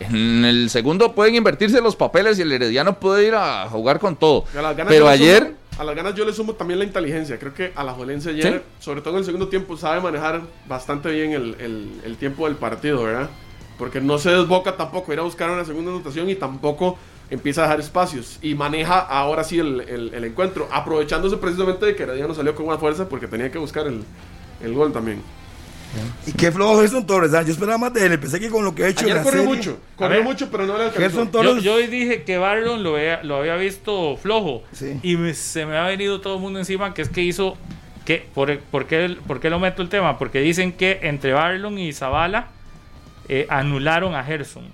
C: En el segundo pueden invertirse los papeles y el Herediano puede ir a jugar con todo. Pero ayer...
E: a las ganas yo le sumo también la inteligencia. Creo que a la Jolense ayer, sobre todo en el segundo tiempo, sabe manejar bastante bien el, tiempo del partido, ¿verdad? Porque no se desboca tampoco ir a buscar una segunda anotación y tampoco empieza a dejar espacios. Y maneja ahora sí el, encuentro, aprovechándose precisamente de que Herediano salió con una fuerza porque tenía que buscar el gol también.
D: Y qué flojo Gerson Torres, ¿ah? yo esperaba más de él, pensé que con lo que ha hecho
E: Ayer corrió mucho, corrió mucho, pero no le alcanzó. Torres...
B: Yo, yo, dije que Barlon lo había, lo había visto flojo y se me ha venido todo el mundo encima que es que hizo, que, por, por, qué, ¿por qué lo meto el tema? Porque dicen que entre Barlon y Zavala eh, anularon a Gerson.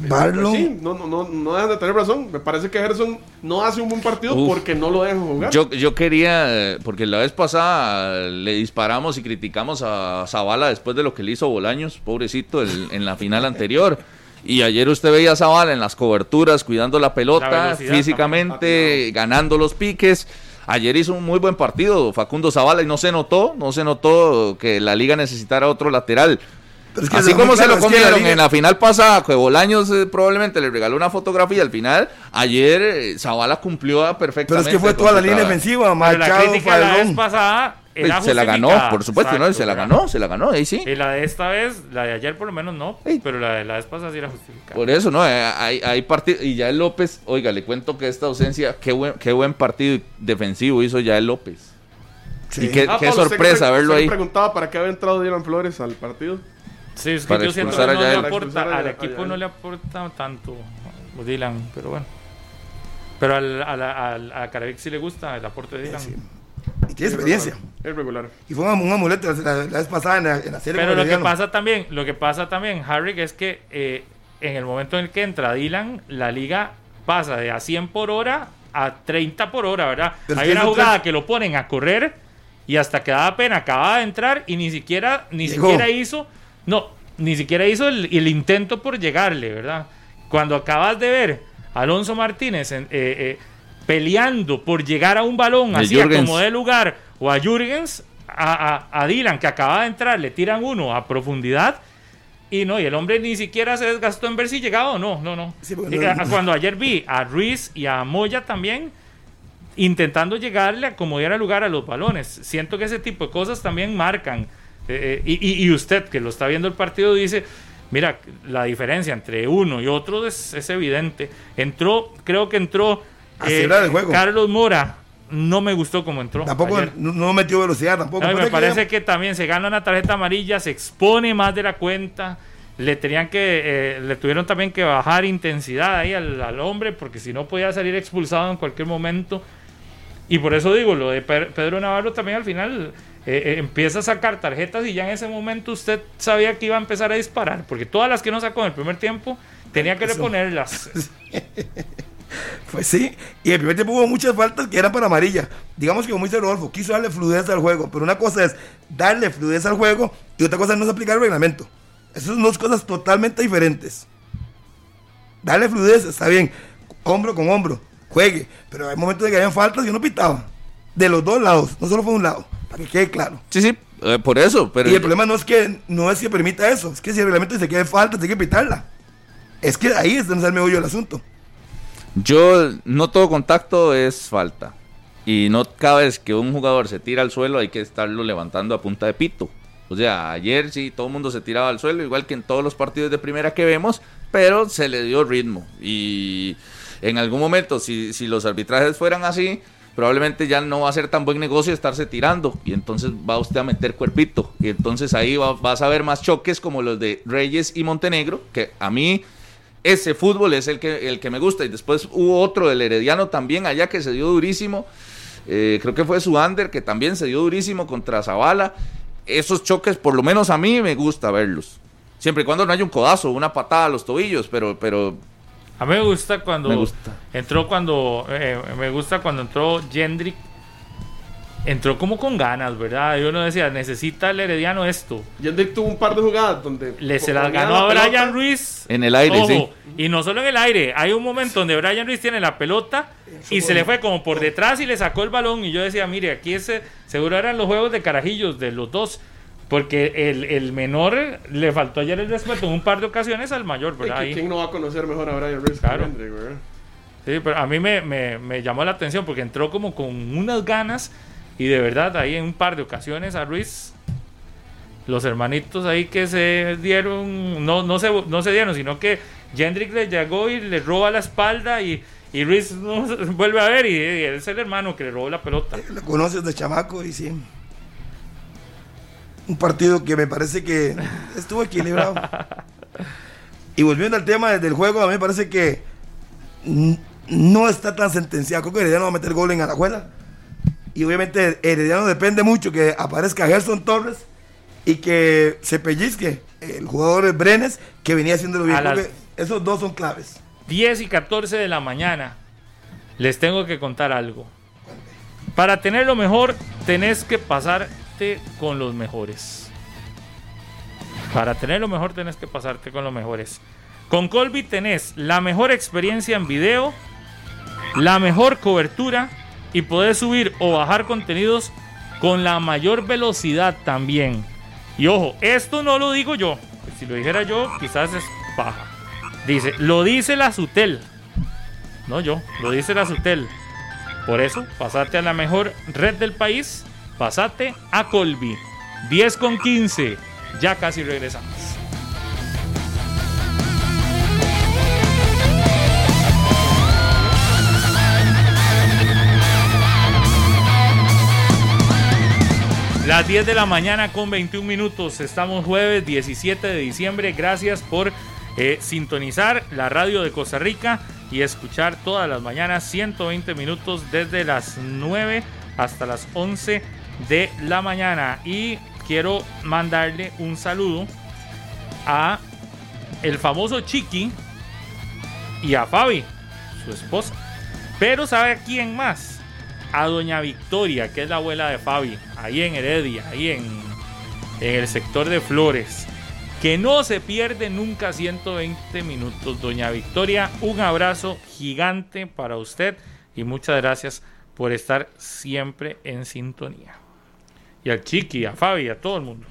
E: Barlow. Sí, no, no, no, no dejan de tener razón. Me parece que Gerson no hace un buen partido porque no lo dejan jugar.
C: Yo, yo quería, porque la vez pasada le disparamos y criticamos a Zavala después de lo que le hizo Bolaños, pobrecito, en la final anterior. Y ayer usted veía a Zavala en las coberturas, cuidando la pelota, físicamente, ganando los piques. Ayer hizo un muy buen partido Facundo Zavala y no se notó, no se notó que la liga necesitara otro lateral. Así como se lo comieron en la final pasada, que Bolaños eh, probablemente le regaló una fotografía al final, ayer eh, Zavala cumplió perfectamente.
D: Pero es que fue toda la línea ofensiva, marcado,
B: la crítica la vez pasada
C: se la ganó, por supuesto, ¿no? Se la ganó, se la ganó, ahí sí.
B: Y la de esta vez, la de ayer por lo menos no, pero la de la vez pasada sí era justificada.
C: Por eso, ¿no? Eh, hay, hay partido, y ya el López, oiga, le cuento que esta ausencia, qué buen, qué buen partido defensivo hizo ya el López. Y qué, ah, qué sorpresa verlo ahí.
E: Me preguntaba para qué había entrado Dylan Flores al partido.
B: Sí, es que yo siento que no le aporta, al equipo no le aporta tanto Dylan, pero bueno. Pero al, al, a Carabic sí le gusta el aporte de Dylan.
D: Y tiene experiencia.
E: Es regular.
D: Y fue un, amuleto la, vez pasada en la, serie.
B: Pero lo que pasa también, lo que pasa también, Harry, es que eh, en el momento en el que entra Dylan, la liga pasa de a 100 por hora a 30 por hora, ¿verdad? Hay una jugada que lo ponen a correr y hasta que daba pena acababa de entrar y ni siquiera, ni siquiera hizo no, ni siquiera hizo el, intento por llegarle, ¿verdad? Cuando acabas de ver a Alonso Martínez eh, eh, peleando por llegar a un balón, así como de lugar, o a Jürgens, a, Dylan, que acaba de entrar, le tiran uno a profundidad. Y no, y el hombre ni siquiera se desgastó en ver si llegaba o no. No, no. Cuando ayer vi a Ruiz y a Moya también intentando llegarle a como diera lugar a los balones. Siento que ese tipo de cosas también marcan. Eh, eh, y, usted que lo está viendo el partido dice, mira, la diferencia entre uno y otro es, es evidente. Entró, creo que entró eh, Carlos Mora no me gustó como entró.
D: Tampoco no, metió velocidad, tampoco.
B: me parece que, también se gana una tarjeta amarilla, se expone más de la cuenta. Le tenían que, eh, le tuvieron también que bajar intensidad ahí al, hombre, porque si no podía salir expulsado en cualquier momento. Y por eso digo, lo de Pedro Navarro también al final eh, empieza a sacar tarjetas y ya en ese momento usted sabía que iba a empezar a disparar, porque todas las que no sacó en el primer tiempo tenía que reponerlas.
D: Pues sí, y el primer tiempo hubo muchas faltas que eran para amarilla. Digamos que como dice Rodolfo, quiso darle fluidez al juego, pero una cosa es darle fluidez al juego y otra cosa es no aplicar el reglamento. Esas son dos cosas totalmente diferentes. Darle fluidez, está bien, hombro con hombro, juegue, pero hay momentos de que habían faltas y no pitaba. De los dos lados, no solo fue un lado, para que quede claro.
C: Sí, sí, eh, por eso. Pero...
D: Y el problema no es que no es que permita eso, es que si el reglamento dice que hay falta, tiene que pitarla. Es que ahí es donde está el meollo del asunto.
C: Yo, no todo contacto es falta. Y no cada vez que un jugador se tira al suelo hay que estarlo levantando a punta de pito. O sea, ayer sí todo el mundo se tiraba al suelo, igual que en todos los partidos de primera que vemos, pero se le dio ritmo. Y en algún momento, si, si los arbitrajes fueran así, probablemente ya no va a ser tan buen negocio estarse tirando. Y entonces va usted a meter cuerpito. Y entonces ahí va, vas a ver más choques como los de Reyes y Montenegro, que a mí ese fútbol es el que, el que me gusta. Y después hubo otro del Herediano también allá que se dio durísimo. Eh, creo que fue su under que también se dio durísimo contra Zavala. Esos choques, por lo menos a mí me gusta verlos. Siempre y cuando no haya un codazo, una patada a los tobillos, pero, pero
B: a mí me gusta cuando me gusta. entró cuando eh, me gusta cuando entró Jendrik entró como con ganas, ¿verdad? Y uno decía, necesita el Herediano esto.
E: Jendrik tuvo un par de jugadas donde...
B: Le se las ganó a Brian Ruiz.
C: En el aire, sí.
B: Y no solo en el aire, hay un momento donde Brian Ruiz tiene la pelota y se le fue como por detrás y le sacó el balón. Y yo decía, mire, aquí ese, seguro eran los juegos de carajillos de los dos. Porque el, menor le faltó ayer el respeto en un par de ocasiones al mayor, ¿verdad?
E: ¿Quién no va a conocer mejor a Brian Ruiz claro.
B: Sí, pero a mí me, me llamó la atención porque entró como con unas ganas y de verdad, ahí en un par de ocasiones a Ruiz, los hermanitos ahí que se dieron, no, no, se, no se dieron, sino que Jendrik le llegó y le roba la espalda y, y Ruiz no vuelve a ver y, él es el hermano que le robó la pelota.
D: Lo conoces de chamaco y sí. Un partido que me parece que estuvo equilibrado. y volviendo al tema del juego, a mí me parece que no está tan sentenciado. Creo que ya no va a meter gol en Alajuela y obviamente Herediano depende mucho que aparezca Gerson Torres y que se pellizque el jugador Brenes que venía haciendo bien. esos dos son claves.
B: 10 y 14 de la mañana. Les tengo que contar algo. Para tener lo mejor, tenés que con los mejores. Para tener lo mejor, tenés que pasarte con los mejores. Con Colby tenés la mejor experiencia en video, la mejor cobertura y poder subir o bajar contenidos con la mayor velocidad también. Y ojo, esto no lo digo yo. Si lo dijera yo, quizás es baja. Dice, lo dice la Sutel. No yo, lo dice la Sutel. Por eso, pasate a la mejor red del país. Pasate a Colby. 10 con 15. Ya casi regresamos. Las 10 de la mañana con 21 minutos. Estamos jueves 17 de diciembre. Gracias por eh, sintonizar la radio de Costa Rica y escuchar todas las mañanas 120 minutos desde las 9 hasta las 11 de la mañana. Y quiero mandarle un saludo a el famoso Chiqui y a Fabi, su esposa. Pero ¿sabe quién más? a doña Victoria, que es la abuela de Fabi, ahí en Heredia, ahí en, en el sector de Flores. Que no se pierde nunca 120 minutos. Doña Victoria, un abrazo gigante para usted. y muchas gracias por estar siempre en sintonía. Y al Chiqui, a Fabi, a todo el mundo.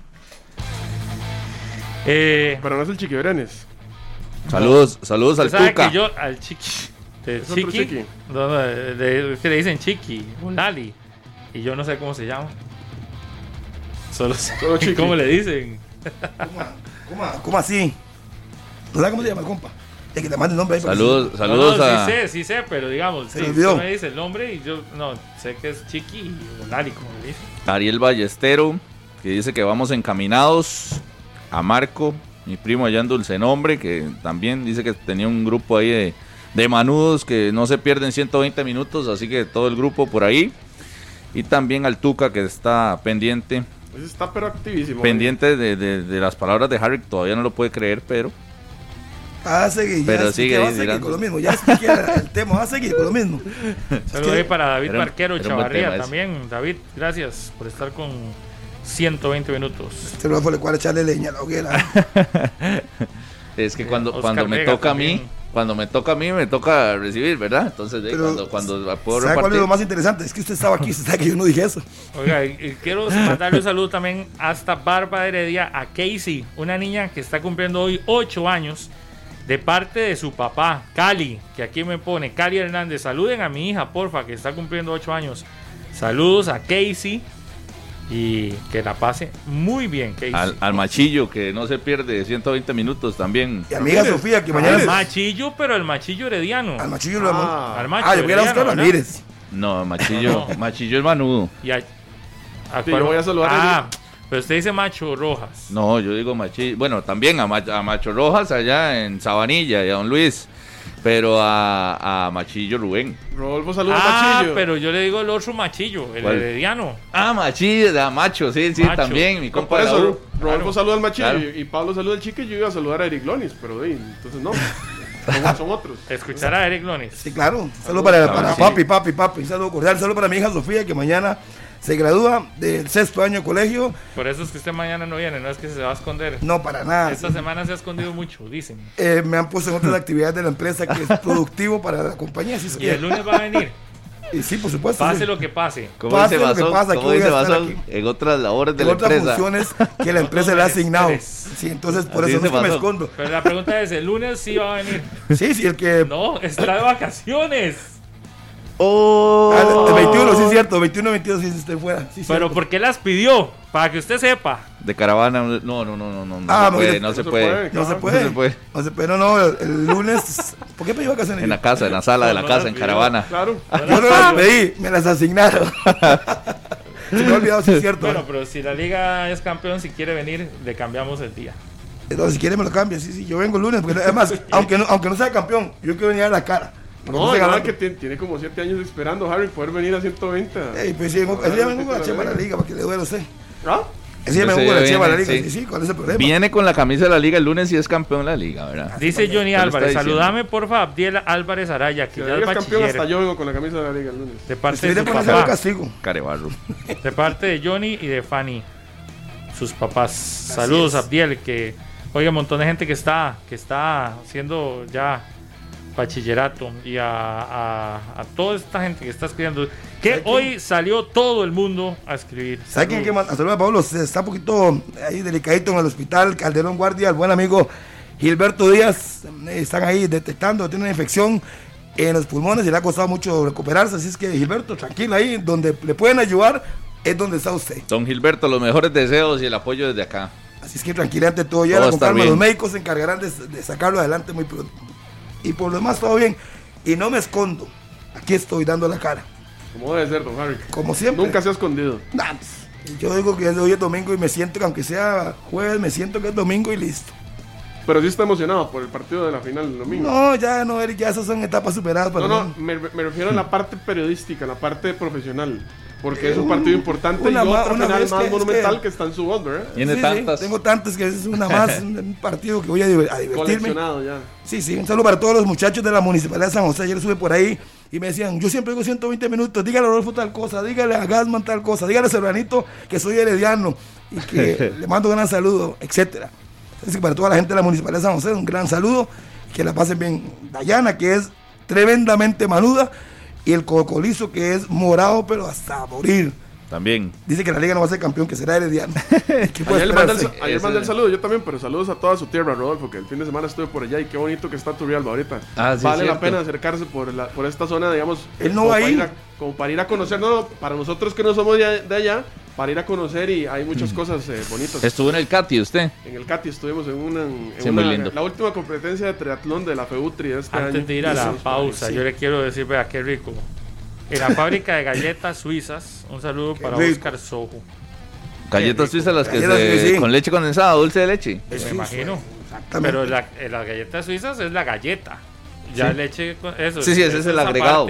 E: Eh, Pero no es el Chiqui Brenes.
C: Saludos, saludos al Tuca.
B: Que yo, al Chiqui. De Chiqui, No, de, que le dicen Chiqui, Lali. Y yo no sé cómo se llama. Solo sé cómo le dicen.
D: ¿Cómo, cómo, así? ¿No sabes cómo se llama el compa? Es que te mande el nombre ahí.
C: Saludos, saludos
B: a... Sí sé, sí sé, pero digamos, se sí, me dice el nombre y yo no sé que es Chiqui Lali, como le dicen.
C: Ariel Ballestero, que dice que vamos encaminados. A Marco, mi primo allá en Dulce Nombre, que también dice que tenía un grupo ahí de, de manudos que no se pierden 120 minutos, así que todo el grupo por ahí. Y también al Tuca, que está pendiente.
E: Pues está pero activísimo.
C: Pendiente de, de, las palabras de Harry, todavía no lo puede creer, pero...
D: Ah, seguir, pero sigue va a seguir con lo mismo. Ya el tema, va a seguir con lo mismo.
B: Saludos para David Marquero Chavarría también. David, gracias por estar con 120 minutos.
D: Este no fue el echarle leña a la hoguera.
C: es que cuando, cuando me toca a mí, cuando me toca a mí, me toca recibir, ¿verdad? Entonces, cuando, cuando
D: puedo ¿sabe cuál es lo más interesante? Es que usted estaba aquí, usted sabe que yo no dije eso.
B: Oiga, quiero mandarle un saludo también hasta Barba Heredia a Casey, una niña que está cumpliendo hoy 8 años, de parte de su papá, Cali, que aquí me pone, Cali Hernández. Saluden a mi hija, porfa, que está cumpliendo 8 años. Saludos a Casey y que la pase muy bien.
C: Al, al, machillo que no se pierde 120 minutos también.
D: Y amiga Sofía que mañana.
B: Al machillo, pero el machillo herediano.
D: Al machillo lo
B: ah, al
D: macho Ah, yo voy a buscar Ramírez.
C: No, machillo, machillo es manudo.
B: Y a,
E: a yo voy a saludar
B: ah, pero usted dice Macho Rojas.
C: No, yo digo Machillo. Bueno, también a, a Macho Rojas allá en Sabanilla y a Don Luis pero a, a Machillo Rubén.
E: Rodolfo saluda ah,
B: Machillo. pero yo le digo el otro Machillo, el herediano.
C: Ah, Machillo, da Macho, sí, sí, también, mi compa. Por
E: eso, Rodolfo saluda al Machillo y, Pablo saluda al Chique y yo iba a saludar a Eric Lonis, pero entonces no. Son, otros.
B: Escuchar a Eric Lonis.
D: Sí, claro. Saludo para, para papi, papi, papi. Saludo cordial. Saludo para mi hija Sofía, que mañana se gradúa del sexto año de colegio.
B: Por eso es que usted mañana no viene, no es que se va a esconder.
D: No, para nada.
B: Esta semana se ha escondido mucho, dicen.
D: Eh, me han puesto en otras actividades de la empresa que es productivo para la compañía.
B: ¿Y el lunes va a venir?
D: Y sí, por supuesto.
B: Pase lo que pase.
D: pase lo que pasa,
C: ¿cómo dice en otras labores de
D: en
C: la
D: otras
C: empresa.
D: funciones que la empresa le ha asignado. Sí, entonces por eso no me escondo.
B: Pero la pregunta es, ¿el lunes sí va a venir?
D: Sí, sí, el que...
B: No, está de vacaciones.
D: Oh. Ah, el 21, sí es cierto. 21, 22, sí estoy fuera.
B: Pero ¿por qué las pidió? Para que usted sepa.
C: De caravana, no, no, no, no, no. Ah, no, se puede, no, se puede.
D: No se puede. No se puede. No se puede. No, no, el, lunes. ¿Por qué pidió vacaciones?
C: En la casa, en la sala de la casa, en caravana.
E: Claro.
D: Yo no las pedí, me las asignaron. se me ha olvidado si es cierto.
B: Bueno, pero si la liga es campeón, si quiere venir, le cambiamos el día.
D: Entonces, si quiere, me lo cambia. Sí, sí, yo vengo el lunes. Porque además, aunque no, aunque no sea campeón, yo quiero venir a la cara.
E: No, no que tiene como 7 años esperando Harry poder venir a 120.
D: Ey, pues sí, ese día vengo con la chema de la liga para que le duele a usted. ¿Ah? Ese día vengo con la chema de la liga. Sí, sí, ¿cuál es el problema?
C: Viene con la camisa de la liga el lunes y es campeón de la liga, ¿verdad?
B: Dice Johnny Álvarez, saludame porfa Abdiel Álvarez Araya, que si ya es campeón
E: hasta yo vengo con la camisa de la liga el lunes.
B: De parte de, papá.
D: castigo.
C: Carebarro.
B: De parte de Johnny y de Fanny, sus papás. Saludos Abdiel, que oiga, un montón de gente que está que está haciendo ya bachillerato y a, a, toda esta gente que está escribiendo. Que hoy salió todo el mundo a escribir.
D: ¿Sabe quién que Saludos a Pablo. Está un poquito ahí delicadito en el hospital. Calderón Guardia, el buen amigo Gilberto Díaz. Eh, están ahí detectando, tiene una infección en los pulmones y le ha costado mucho recuperarse. Así es que Gilberto, tranquilo ahí, donde le pueden ayudar es donde está usted.
C: Don Gilberto, los mejores deseos y el apoyo desde acá.
D: Así es que tranquilamente todo. Ya los médicos se encargarán de, de sacarlo adelante muy pronto y por lo demás todo bien. Y no me escondo. Aquí estoy dando la cara.
E: Como debe ser, don Harry.
D: Como siempre.
E: Nunca se ha escondido.
D: yo digo que hoy es domingo y me siento que aunque sea jueves, me siento que es domingo y listo.
E: Pero sí está emocionado por el partido de la final del domingo.
D: No, ya no, Eric, ya esas son etapas superadas.
E: no, no, me, me, refiero a la parte periodística, la parte profesional. Porque es un partido importante y otra final más monumental que, está en su voz, ¿verdad?
C: Tiene tantas.
D: tengo tantas que es una más, un partido que voy a, divertirme.
E: ya.
D: Sí, sí, un saludo para todos los muchachos de la Municipalidad de San José. Ayer sube por ahí y me decían, yo siempre digo 120 minutos, dígale a Rodolfo tal cosa, dígale a Gasman tal cosa, dígale a Serranito que soy herediano y que le mando un gran saludo, etcétera. Así que para toda la gente de la Municipalidad de San José, un gran saludo, que la pasen bien. Dayana, que es tremendamente manuda y el cocolizo que es morado, pero hasta morir.
C: También.
D: Dice que la liga no va a ser campeón, que será Herediano.
E: ayer mandé el, el saludo, yo también, pero saludos a toda su tierra, Rodolfo, que el fin de semana estuve por allá y qué bonito que está Turrialba ahorita. Ah, vale la pena acercarse por, la, por esta zona, digamos.
D: Él no va a ir.
E: como para ir a conocer, no, para nosotros que no somos de, allá, para ir a conocer y hay muchas mm. cosas eh, bonitas.
C: ¿Estuvo en el CATI usted?
E: En el CATI estuvimos en una, en la última competencia de triatlón de la FEUTRI
B: este Antes de ir a la pausa, yo le quiero decir, vea, qué rico en la fábrica de galletas suizas. Un saludo para Oscar Sojo.
C: Galletas suizas las que se, con leche condensada, dulce de leche.
B: me imagino. Pero la, eh, las galletas suizas es la galleta. Ya leche, eso.
C: Sí, sí, ese es el agregado.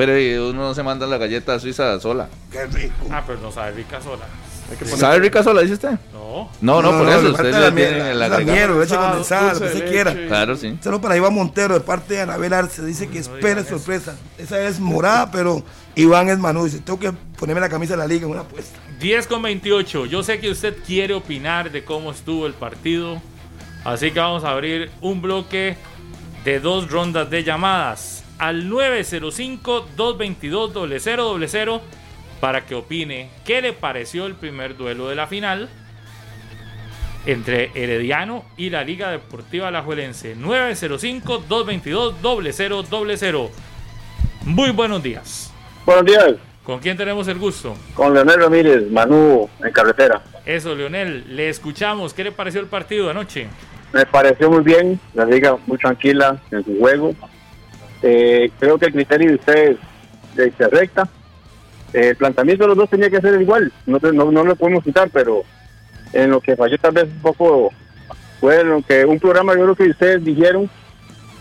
C: Pero uno no se manda la galleta suiza sola.
D: Qué rico.
B: Ah, pero no sabe rica sola.
C: ¿Sabe rica sola, dice usted?
B: No.
C: No, no, por eso. Usted
D: la tiene el agregado. leche condensada, lo que se quiera.
C: Claro, sí.
D: Solo para Iván Montero, de parte de Anabel Arce, dice que espere sorpresa. Esa es morada, pero Iván es Manu. Dice, tengo que ponerme la camisa de la liga en una apuesta.
B: 10 con 28. Yo sé que usted quiere opinar de cómo estuvo el partido. Así que vamos a abrir un bloque de dos rondas de llamadas al 905-222-0000 para que opine qué le pareció el primer duelo de la final entre Herediano y la Liga Deportiva Alajuelense. 905-222-0000. Muy buenos días.
F: Buenos días.
B: ¿Con quién tenemos el gusto?
F: Con Leonel Ramírez, Manú, en carretera.
B: Eso, Leonel, le escuchamos. ¿Qué le pareció el partido anoche?
F: Me pareció muy bien, la liga muy tranquila en su juego. Eh, creo que el criterio de ustedes se recta el planteamiento de los dos tenía que ser igual, no, no, lo podemos quitar, pero en lo que falló tal vez un poco fue lo que un programa yo creo que ustedes dijeron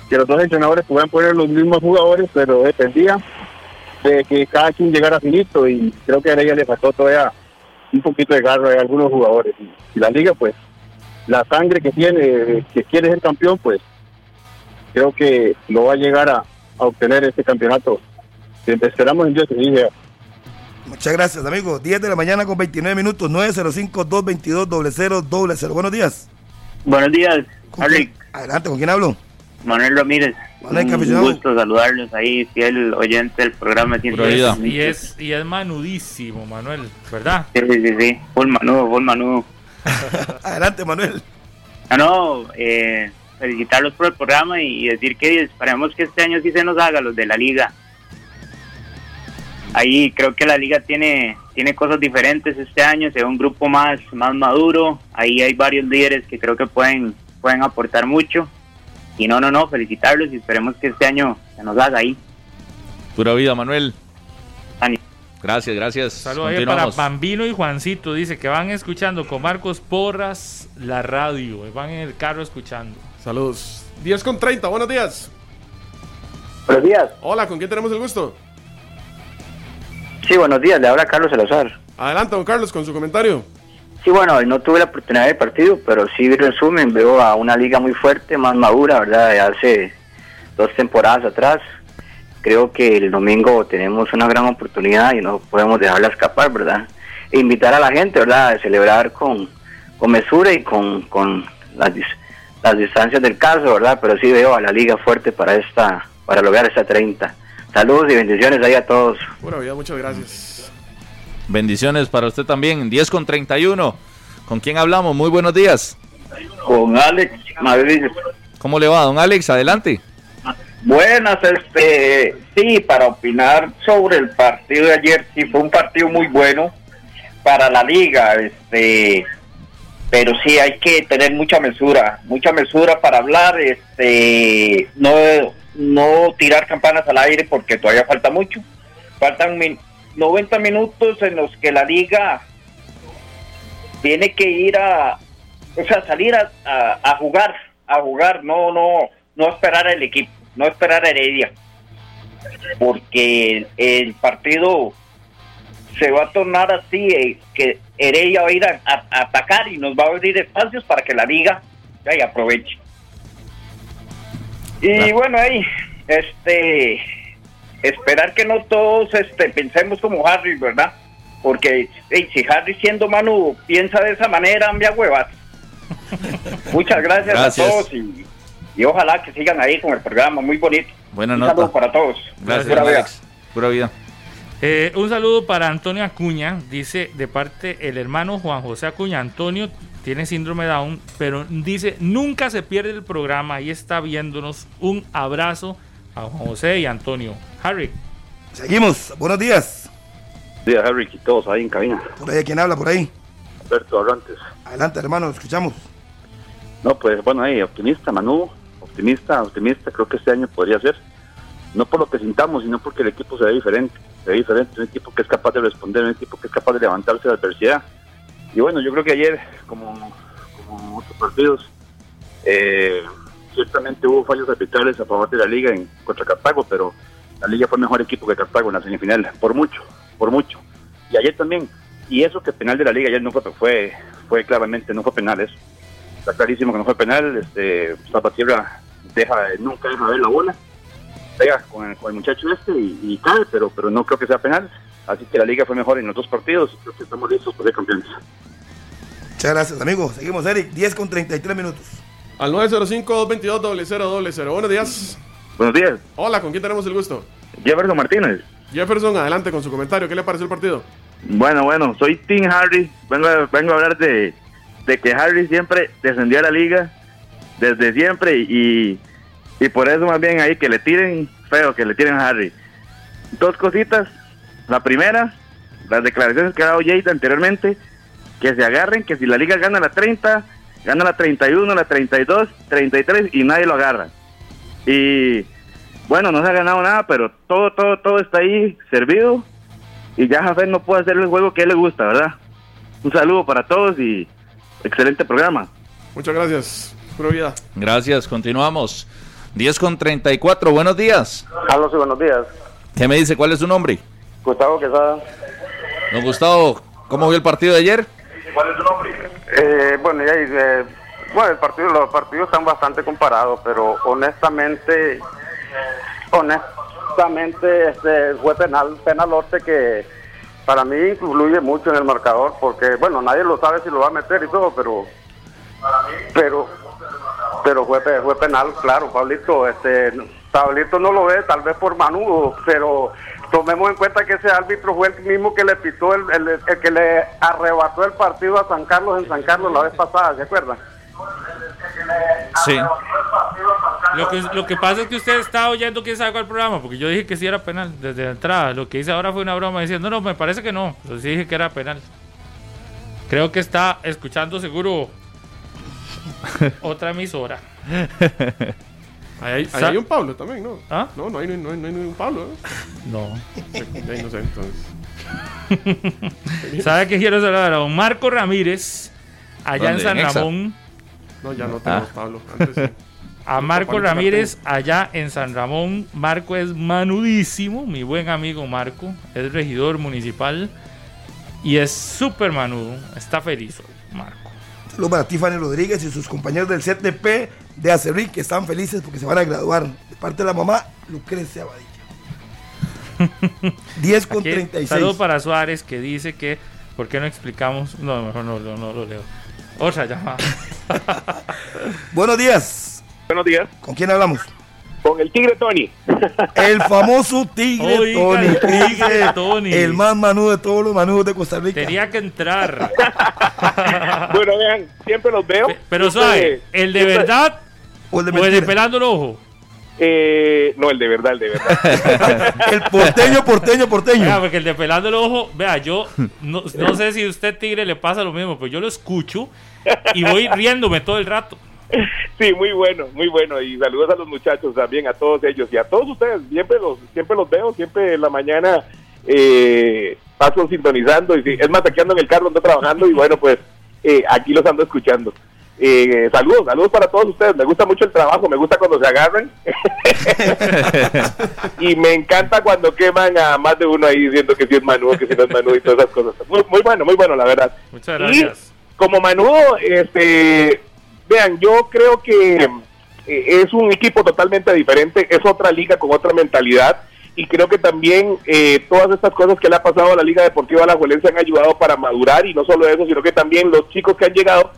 F: que los dos entrenadores podían poner los mismos jugadores, pero dependía de que cada quien llegara finito y creo que a ella le faltó todavía un poquito de garra a algunos jugadores. Y la liga, pues, la sangre que tiene, que quiere ser campeón, pues, creo que lo va a llegar a, obtener este campeonato. Esperamos en Dios que
D: Muchas gracias, amigo. 10 de la mañana con 29 minutos, 905-222-0000. Buenos días.
G: Buenos días,
D: Adelante, ¿con quién hablo?
G: Manuel Ramírez. Manuel, un gusto saludarlos ahí, fiel oyente del programa.
B: Y es, y es manudísimo, Manuel, ¿verdad?
G: Sí, sí, sí, full manudo, full manudo.
D: Adelante, Manuel.
G: Ah, no, eh, felicitarlos por el programa y decir que esperemos que este año sí se nos haga los de la liga ahí creo que la liga tiene tiene cosas diferentes este año, se ve un grupo más más maduro, ahí hay varios líderes que creo que pueden pueden aportar mucho. Y no, no, no, felicitarlos y esperemos que este año se nos haga ahí.
C: Pura vida, Manuel. Gracias, gracias.
B: Saludos para Bambino y Juancito. Dice que van escuchando con Marcos Porras la radio. Van en el carro escuchando.
E: Saludos. 10 con 30, buenos días.
F: Buenos días.
E: Hola, ¿con quién tenemos el gusto?
F: Sí, buenos días, le habla Carlos Salazar.
E: Adelante, don Carlos, con su comentario.
F: Sí, bueno, no tuve la oportunidad de partido, pero sí resumen, veo a una liga muy fuerte, más madura, ¿verdad? De hace dos temporadas atrás. Creo que el domingo tenemos una gran oportunidad y no podemos dejarla escapar, ¿verdad? E invitar a la gente, ¿verdad? A celebrar con, con mesura y con, con las, las distancias del caso, ¿verdad? Pero sí veo a la liga fuerte para esta para lograr esta 30. Saludos y bendiciones ahí a todos.
E: Buena vida, muchas gracias.
C: Bendiciones para usted también. 10 con 31. ¿Con quién hablamos? Muy buenos días.
F: Con Alex Madrid.
C: ¿Cómo le va, don Alex? Adelante.
F: Buenas, este, sí, para opinar sobre el partido de ayer, sí fue un partido muy bueno para la liga, este, pero sí hay que tener mucha mesura, mucha mesura para hablar, este, no no tirar campanas al aire porque todavía falta mucho. Faltan 90 minutos en los que la liga tiene que ir a, o sea, salir a, a, jugar, a jugar, no, no, no esperar al equipo, no esperar a Heredia, porque el, partido se va a tornar así, eh, que Heredia va a ir a, atacar y nos va a abrir espacios para que la liga ya, aproveche. Y bueno, ahí, este, esperar que no todos este, pensemos como Harry, ¿verdad? Porque si Harry siendo Manu piensa de esa manera, me huevas. Muchas gracias, a todos y, ojalá que sigan ahí con el programa, muy bonito.
C: Buenas noches.
F: para todos.
C: Gracias, Alex. Pura vida.
B: Eh, un saludo para Antonio Acuña, dice de parte el hermano Juan José Acuña. Antonio tiene síndrome Down, pero dice nunca se pierde el programa y está viéndonos. Un abrazo a Juan José y Antonio. Harry.
D: Seguimos, buenos días.
H: Buenos días, Harry, y todos ahí en cabina.
D: Por ahí, ¿quién habla por ahí?
H: Alberto Arrantes.
D: Adelante, hermano, escuchamos.
H: No, pues bueno, ahí, optimista, Manu, optimista, optimista, creo que este año podría ser. No por lo que sintamos, sino porque el equipo se ve diferente se ve diferente, un equipo que es capaz de responder, un equipo que es capaz de levantarse de la adversidad. Y bueno, yo creo que ayer, como, como otros partidos, eh, ciertamente hubo fallos arbitrales a favor de la liga en, contra Cartago, pero la liga fue mejor equipo que Cartago en la semifinal, por mucho, por mucho. Y ayer también, y eso que el penal de la liga ayer no fue, fue, fue claramente, no fue penal eso. Está clarísimo que no fue penal, este, Zapatierra deja, nunca deja ver la bola pega con el, muchacho este y, cae, pero, pero no creo que sea penal. Así que la liga fue mejor en los dos partidos. Creo que estamos listos para ser campeones.
D: Muchas gracias, amigo. Seguimos, Eric. 10 con 33 minutos.
E: Al 905-222-0000. Buenos días.
H: Buenos días.
E: Hola, ¿con quién tenemos el gusto?
H: Jefferson Martínez.
E: Jefferson, adelante con su comentario. ¿Qué le pareció el partido?
H: Bueno, bueno, soy Team Harry. Vengo, vengo a hablar de, de que Harry siempre descendió a la liga desde siempre y, y por eso más bien ahí que le tiren feo, que le tiren a Harry. Dos cositas. La primera, las declaraciones que ha dado Jade anteriormente, que se agarren, que si la liga gana la 30, gana la 31, la 32, 33 y nadie lo agarra. Y bueno, no se ha ganado nada, pero todo, todo, todo está ahí servido. Y ya Jafé no puede hacer el juego que a él le gusta, ¿verdad? Un saludo para todos y excelente programa.
E: Muchas gracias. Pura vida.
C: Gracias, continuamos. 10 con 34, buenos días.
I: Carlos, buenos días.
C: ¿Qué me dice? ¿Cuál es su nombre?
I: Gustavo Quesada.
C: Don Gustavo, ¿cómo vio el partido de ayer?
I: ¿Cuál es su nombre? Eh, bueno, ya, eh, bueno, el partido, los partidos están bastante comparados, pero honestamente, honestamente, este fue penal, penalote que para mí influye mucho en el marcador, porque bueno, nadie lo sabe si lo va a meter y todo, pero, pero pero fue, fue penal, claro, Pablito, este, Pablito no lo ve, tal vez por Manu, pero tomemos en cuenta que ese árbitro fue el mismo que le pitó, el, que le arrebató el partido a San Carlos en San Carlos la vez pasada, ¿se acuerdan?
C: Sí.
B: Lo que, lo que pasa es que usted está oyendo quién sabe cuál programa, porque yo dije que sí era penal desde la entrada. Lo que hice ahora fue una broma diciendo, no, me parece que no. Pero sí dije que era penal. Creo que está escuchando seguro Otra emisora.
E: Ahí hay, un Pablo también, ¿no?
B: ¿Ah?
E: No, no hay, no, hay, no hay un Pablo. ¿eh?
B: No.
E: Ya no sé, entonces.
B: ¿Sabe qué quiero saludar? A don Marco Ramírez, allá en San Ramón.
E: No, ya no tenemos ah. Pablo. Antes
B: A Marco Ramírez, allá en San Ramón. Marco es manudísimo, mi buen amigo Marco. Es regidor municipal y es súper manudo. Está feliz Marco.
D: Saludos para Tiffany Rodríguez y sus compañeros del CTP de Acerri que están felices porque se van a graduar. De parte de la mamá, Lucrecia Badilla. 10 con 36.
B: Saludos para Suárez que dice que, ¿por qué no explicamos? No, mejor no, no, lo leo. Otra llamada.
D: Buenos días.
J: Buenos días.
D: ¿Con quién hablamos?
J: Con el Tigre Tony.
D: El famoso Tigre Tony. El tigre Tony. El más manudo de todos los manudos de Costa Rica.
B: Tenía que entrar.
J: bueno, vean, siempre los veo.
B: Pero, ¿sabe? ¿El de verdad o el de, pelando el ojo?
J: Eh, no, el de verdad, el de verdad.
D: el porteño, porteño, porteño.
B: Vea, porque el de pelando el ojo, vea, yo no, no sé si a usted, Tigre, le pasa lo mismo, pero yo lo escucho y voy riéndome todo el rato.
J: Sí, muy bueno, muy bueno. Y saludos a los muchachos también, a todos ellos y a todos ustedes. Siempre los, siempre los veo, siempre en la mañana eh, paso sintonizando. y Es más, aquí ando en el carro, ando trabajando y bueno, pues eh, aquí los ando escuchando. Eh, saludos, saludos para todos ustedes. Me gusta mucho el trabajo, me gusta cuando se agarran. y me encanta cuando queman a más de uno ahí diciendo que si es Manu, que si no es Manu y todas esas cosas. Muy, muy bueno, muy bueno, la verdad.
B: Muchas gracias.
J: Y como Manudo, este, Vean, yo creo que eh, es un equipo totalmente diferente, es otra liga con otra mentalidad y creo que también eh, todas estas cosas que le ha pasado a la Liga Deportiva La Juelense han ayudado para madurar y no solo eso, sino que también los chicos que han llegado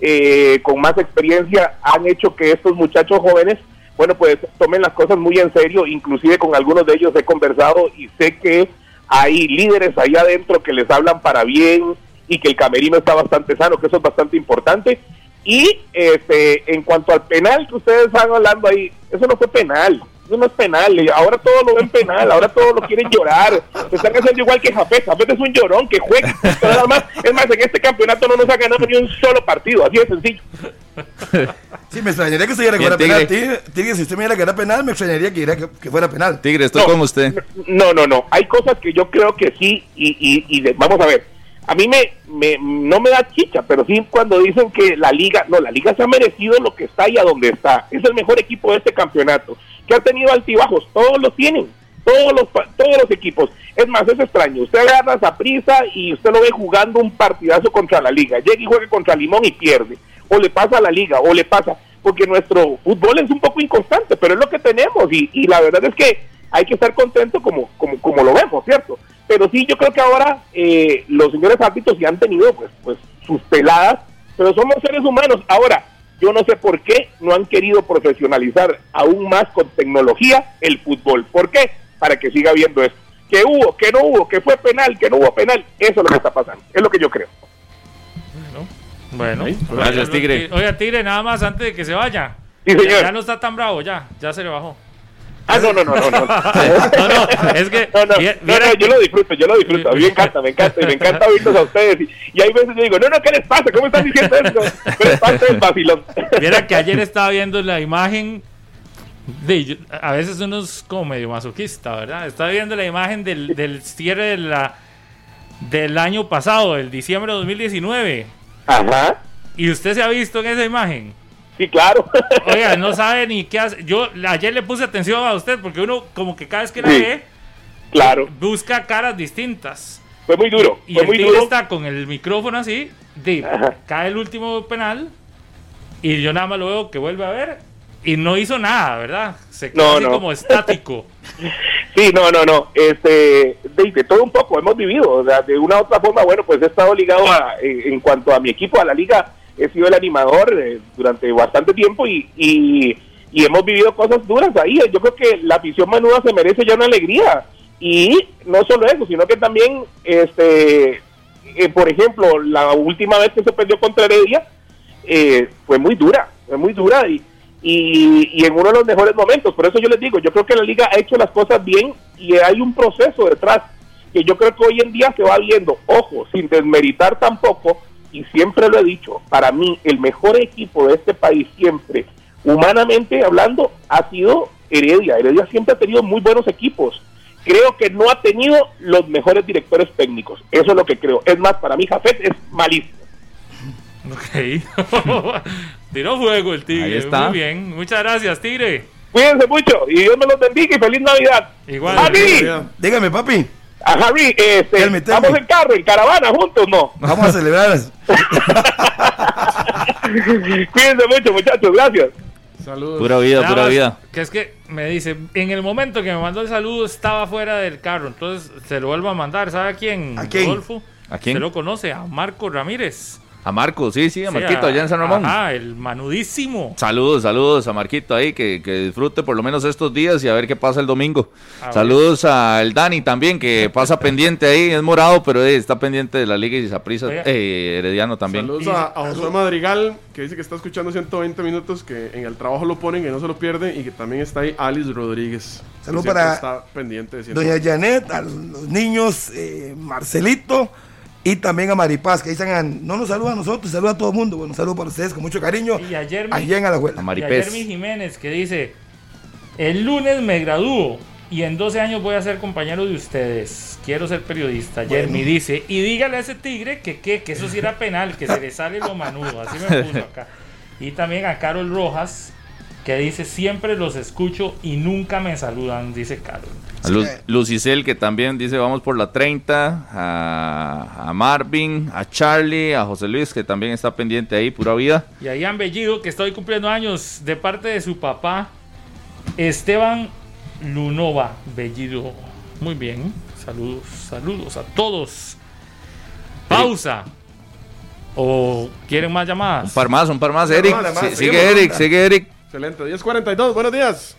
J: eh, con más experiencia han hecho que estos muchachos jóvenes bueno, pues tomen las cosas muy en serio, inclusive con algunos de ellos he conversado y sé que hay líderes ahí adentro que les hablan para bien y que el camerino está bastante sano, que eso es bastante importante. Y este, en cuanto al penal que ustedes están hablando ahí, eso no fue penal, eso no es penal, ahora todo lo ven penal, ahora todo lo quieren llorar, se están haciendo igual que Jafet, Jafet es un llorón que juega, nada más, es más, en este campeonato no nos ha ganado ni un solo partido, así de sencillo.
D: Sí, me extrañaría que se diera que fuera penal. Tigre, si usted me diera que era penal, me extrañaría que, que, fuera penal.
C: Tigre, estoy con usted.
J: No, no, no. Hay cosas que yo creo que sí, y, y, y vamos a ver. A mí me, me, no me da chicha, pero sí cuando dicen que la liga, no, la liga se ha merecido lo que está y a donde está. Es el mejor equipo de este campeonato. Que ha tenido altibajos, todos los tienen, todos los, todos los equipos. Es más, es extraño. Usted agarra esa prisa y usted lo ve jugando un partidazo contra la liga. Llega y juega contra Limón y pierde o le pasa a la liga, o le pasa, porque nuestro fútbol es un poco inconstante, pero es lo que tenemos y, y la verdad es que hay que estar contento como, como, como lo vemos, ¿cierto? Pero sí, yo creo que ahora eh, los señores árbitros ya han tenido pues, pues sus peladas, pero somos seres humanos. Ahora, yo no sé por qué no han querido profesionalizar aún más con tecnología el fútbol. ¿Por qué? Para que siga habiendo esto. Que hubo, que no hubo, que fue penal, que no hubo penal. Eso es lo que está pasando. Es lo que yo creo.
B: Bueno, gracias, Tigre. Oiga, Tigre, nada más antes de que se vaya.
J: Sí, señor.
B: Ya, no está tan bravo, ya, ya se le bajó.
J: Ah, no, no, no, no. No,
B: no, no es que.
J: No, no, no, yo lo disfruto, yo lo disfruto. A mí me encanta, me encanta, y me encanta oírlos a ustedes. Y, y hay veces yo digo, no, no, ¿qué les pasa? ¿Cómo están diciendo eso? ¿Qué les pasa el vacilón?
B: Mira que ayer estaba viendo la imagen. De, a veces uno es como medio masoquista, ¿verdad? Estaba viendo la imagen del, del cierre de la, del año pasado, el diciembre de 2019.
J: Ajá.
B: ¿Y usted se ha visto en esa imagen?
J: Sí, claro.
B: Oiga, no sabe ni qué hace. Yo ayer le puse atención a usted porque uno como que cada vez que la ve,
J: claro.
B: busca caras distintas.
J: Fue muy duro.
B: Y,
J: fue
B: el
J: muy
B: duro. está con el micrófono así, de, cae el último penal y yo nada más lo veo que vuelve a ver y no hizo nada, ¿verdad? Se quedó así como estático.
J: Sí, no, no, no. Este, de, todo un poco hemos vivido. O sea, de una u otra forma, bueno, pues he estado ligado a, en, cuanto a mi equipo, a la liga. He sido el animador eh, durante bastante tiempo y, y, hemos vivido cosas duras ahí. Yo creo que la afición menuda se merece ya una alegría. Y no solo eso, sino que también, este, eh, por ejemplo, la última vez que se perdió contra Heredia eh, fue muy dura, fue muy dura. Y, y, en uno de los mejores momentos. Por eso yo les digo, yo creo que la liga ha hecho las cosas bien y hay un proceso detrás que yo creo que hoy en día se va viendo. Ojo, sin desmeritar tampoco, y siempre lo he dicho, para mí el mejor equipo de este país siempre, humanamente hablando, ha sido Heredia. Heredia siempre ha tenido muy buenos equipos. Creo que no ha tenido los mejores directores técnicos. Eso es lo que creo. Es más, para mí Jafet es malísimo.
B: Ok. Tiró fuego el tigre. Ahí está. Muy bien. Muchas gracias, tigre.
J: Cuídense mucho y Dios me los bendiga y feliz Navidad.
B: Igual.
D: Dígame, papi.
J: A Javi, este, vamos en carro, en caravana juntos, ¿no?
D: Vamos a celebrar.
J: Cuídense mucho, muchachos. Gracias.
C: Saludos. Pura vida, pura vida.
B: Que es que me dice, en el momento que me mandó el saludo estaba fuera del carro, entonces se lo vuelvo a mandar. ¿Sabe a quién?
D: ¿A quién?
B: Rodolfo.
C: ¿A quién?
B: Se lo conoce, a Marco Ramírez.
C: A Marco, sí, sí, a Marquito allá en San Ramón.
B: Ah, el manudísimo.
C: Saludos, saludos a Marquito ahí, que, que, disfrute por lo menos estos días y a ver qué pasa el domingo. saludos al Dani también, que pasa pendiente ahí, es morado, pero eh, está pendiente de la Liga y Zaprisa, eh, Herediano también.
E: Saludos a, José Madrigal, que dice que está escuchando 120 minutos, que en el trabajo lo ponen, que no se lo pierde, y que también está ahí Alice Rodríguez.
D: Saludos para
E: está pendiente
D: Doña Janet, a los niños, eh, Marcelito. Y también a Maripaz, que dicen, no nos saluda a nosotros, saluda a todo el mundo. Bueno, un saludo para ustedes con mucho cariño.
B: Y ayer
D: allí en Alajuela.
B: A Y Jiménez, que dice, el lunes me gradúo y en 12 años voy a ser compañero de ustedes. Quiero ser periodista. Jeremy dice, y dígale a ese tigre que, que, que eso sí era penal, que se le sale lo manudo. Así me puso acá. Y también a Carol Rojas, que dice, siempre los escucho y nunca me saludan, dice Carol.
C: A Lucicel, que también dice vamos por la 30, a, Marvin, a Charlie, a José Luis, que también está pendiente ahí, pura vida.
B: Y a Ian Bellido, que estoy cumpliendo años de parte de su papá, Esteban Lunova Bellido. Muy bien, saludos, saludos a todos. Pausa. ¿O quieren más llamadas?
C: Un par más, un par más, Eric. sigue Eric, sigue Eric
E: Excelente. 10.42, buenos días.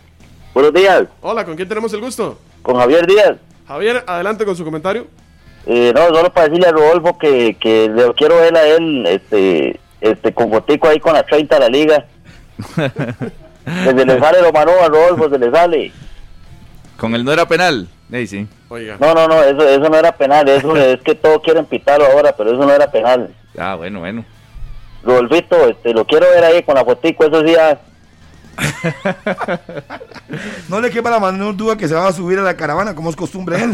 K: Buenos días.
E: Hola, ¿con quién tenemos el gusto?
K: Con Javier Díaz.
E: Javier, adelante con su comentario.
K: Eh, no, solo para decirle a Rodolfo que, que le quiero ver a él este, este, con Botico ahí con la 30 de la liga. que se le sale lo mano a Rodolfo, se le sale.
C: Con él no era penal. Sí, sí.
E: Oiga.
K: No, no, no, eso, eso no era penal. Eso es que todos quieren pitarlo ahora, pero eso no era penal.
C: Ah, bueno, bueno.
K: Rodolfito, este, lo quiero ver ahí con la fotico, esos días.
D: no le quepa la mano duda que se va a subir a la caravana, como es costumbre él.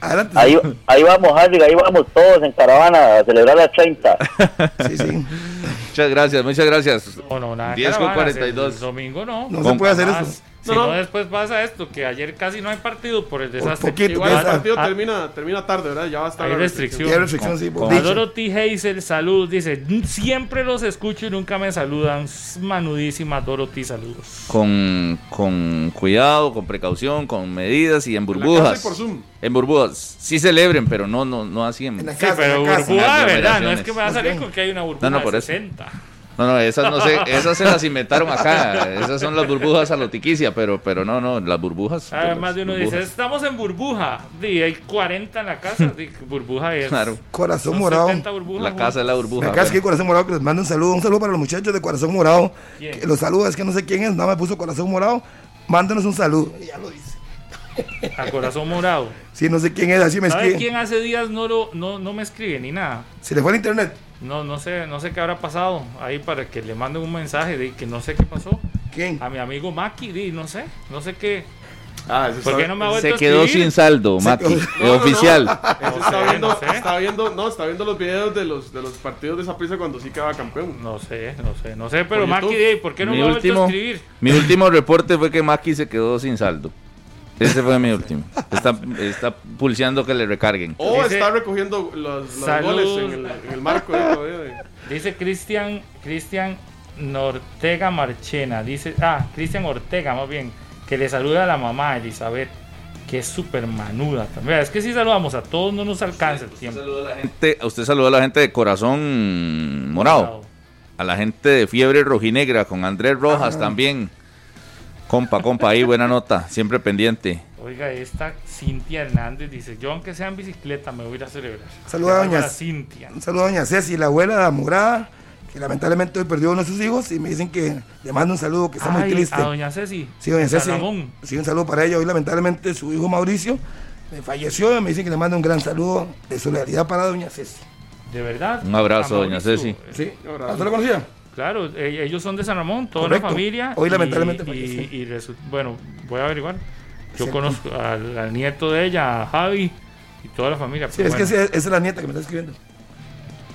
K: Adelante. Ahí, ahí vamos, Harry, ahí vamos todos en caravana a celebrar la 30.
D: sí, sí.
C: Muchas gracias, muchas gracias.
B: No, no, nada.
C: 10 con 42.
B: El domingo no.
D: No se puede hacer eso.
B: Si no, no, después pasa esto, que ayer casi no hay partido por el desastre.
E: Poquito, Igual el partido termina, termina tarde, ¿verdad? Ya va a estar
B: Hay restricción.
D: Hay restricción, sí.
B: Dorothy Hazel, salud. Dice, siempre los escucho y nunca me saludan. Manudísima Dorothy, saludos.
C: Con, con cuidado, con precaución, con medidas y en burbujas.
E: En, por Zoom.
C: en burbujas. Sí celebren, pero no, no, no así en...
D: En la
B: Sí,
D: casa,
B: pero
D: en la
B: burbuja verdad, no es que me va a salir con que hay una burbuja
C: No, no, por
B: de
C: eso.
B: 60.
C: No, no, esas no sé, esas se las inventaron acá. Esas son las burbujas a lo tiquicia, pero, pero no, no, las burbujas.
B: Además de uno dice, estamos en burbuja. Y hay 40 en la casa. Burbuja es.
C: Claro.
D: Corazón morado.
B: 70 burbujas,
C: La casa es la
D: La
C: burbuja.
D: casa que hay Corazón Morado que les manda un saludo. Un saludo para los muchachos de Corazón Morado.
B: ¿Quién?
D: Que los saluda, es que no sé quién es, nada me puso Corazón Morado. Mándenos un saludo. Ya lo dice.
B: A corazón morado.
D: Sí, no sé quién es, así me
B: ¿Sabe
D: escribe.
B: quién hace días no, lo, no, no me escribe ni nada?
D: Se le fue el internet.
B: No, no sé, no sé qué habrá pasado ahí para que le manden un mensaje de que no sé qué pasó.
D: ¿Quién?
B: A mi amigo Maki, di, no sé, no sé qué.
E: Ah, ese
B: ¿Por qué no me ha vuelto
C: Se quedó
B: escribir?
C: sin saldo, Maki.
D: quedó-
C: eh,
E: No, no, no.
C: oficial.
E: Ese está,
B: sé,
E: viendo,
B: no sé.
E: está viendo, no, está viendo los videos de los, de los partidos de esa prisa cuando sí quedaba campeón.
B: No sé, no sé, no sé, pero Maki, ¿por qué no
C: Mi
B: me ha vuelto a escribir?
C: mi último reporte fue que Maki se quedó sin saldo. Ese fue mi último. Está, está pulseando que le recarguen.
E: O
B: Dice-
E: está recogiendo los, los goles en el, en el marco. de-
B: Dice Cristian, Cristian Nortega Marchena, dice, ah, Cristian Ortega más bien, que le saluda a la mamá Elizabeth, que es súper manuda también. Es que si saludamos a todos no nos alcanza el tiempo.
C: Gente- usted saludó a la gente de Corazón Morado. A la gente de Fiebre Rojinegra con Andrés Rojas también. Compa, compa, ahí buena nota. Siempre pendiente.
B: Oiga, esta Cintia Hernández dice, yo aunque sea en bicicleta me voy a ir a celebrar.
D: Saluda a doña-
B: Cintia.
D: Un saludo a doña Ceci, la abuela de la morada, que lamentablemente hoy perdió a uno de sus hijos y me dicen que le mando un saludo, que está muy triste.
B: A doña Ceci.
D: Sí, doña Ceci. Sí, un saludo para ella. Hoy lamentablemente su hijo Mauricio me falleció y me dicen que le mando un gran saludo de solidaridad para doña Ceci.
B: De verdad.
C: Un abrazo, doña. Ceci.
D: Sí,
E: abrazo.
D: ¿usted lo conocía?
B: Claro, e- ellos son de San Ramón, toda
D: Correcto.
B: la familia.
D: Hoy
B: y-
D: lamentablemente
B: y, y resu- bueno, voy a averiguar. Yo
D: Sí.
B: conozco al, al nieto de ella, a Javi, y toda la familia.
D: Sí, es que
B: bueno.
D: esa esa es la nieta que me está escribiendo.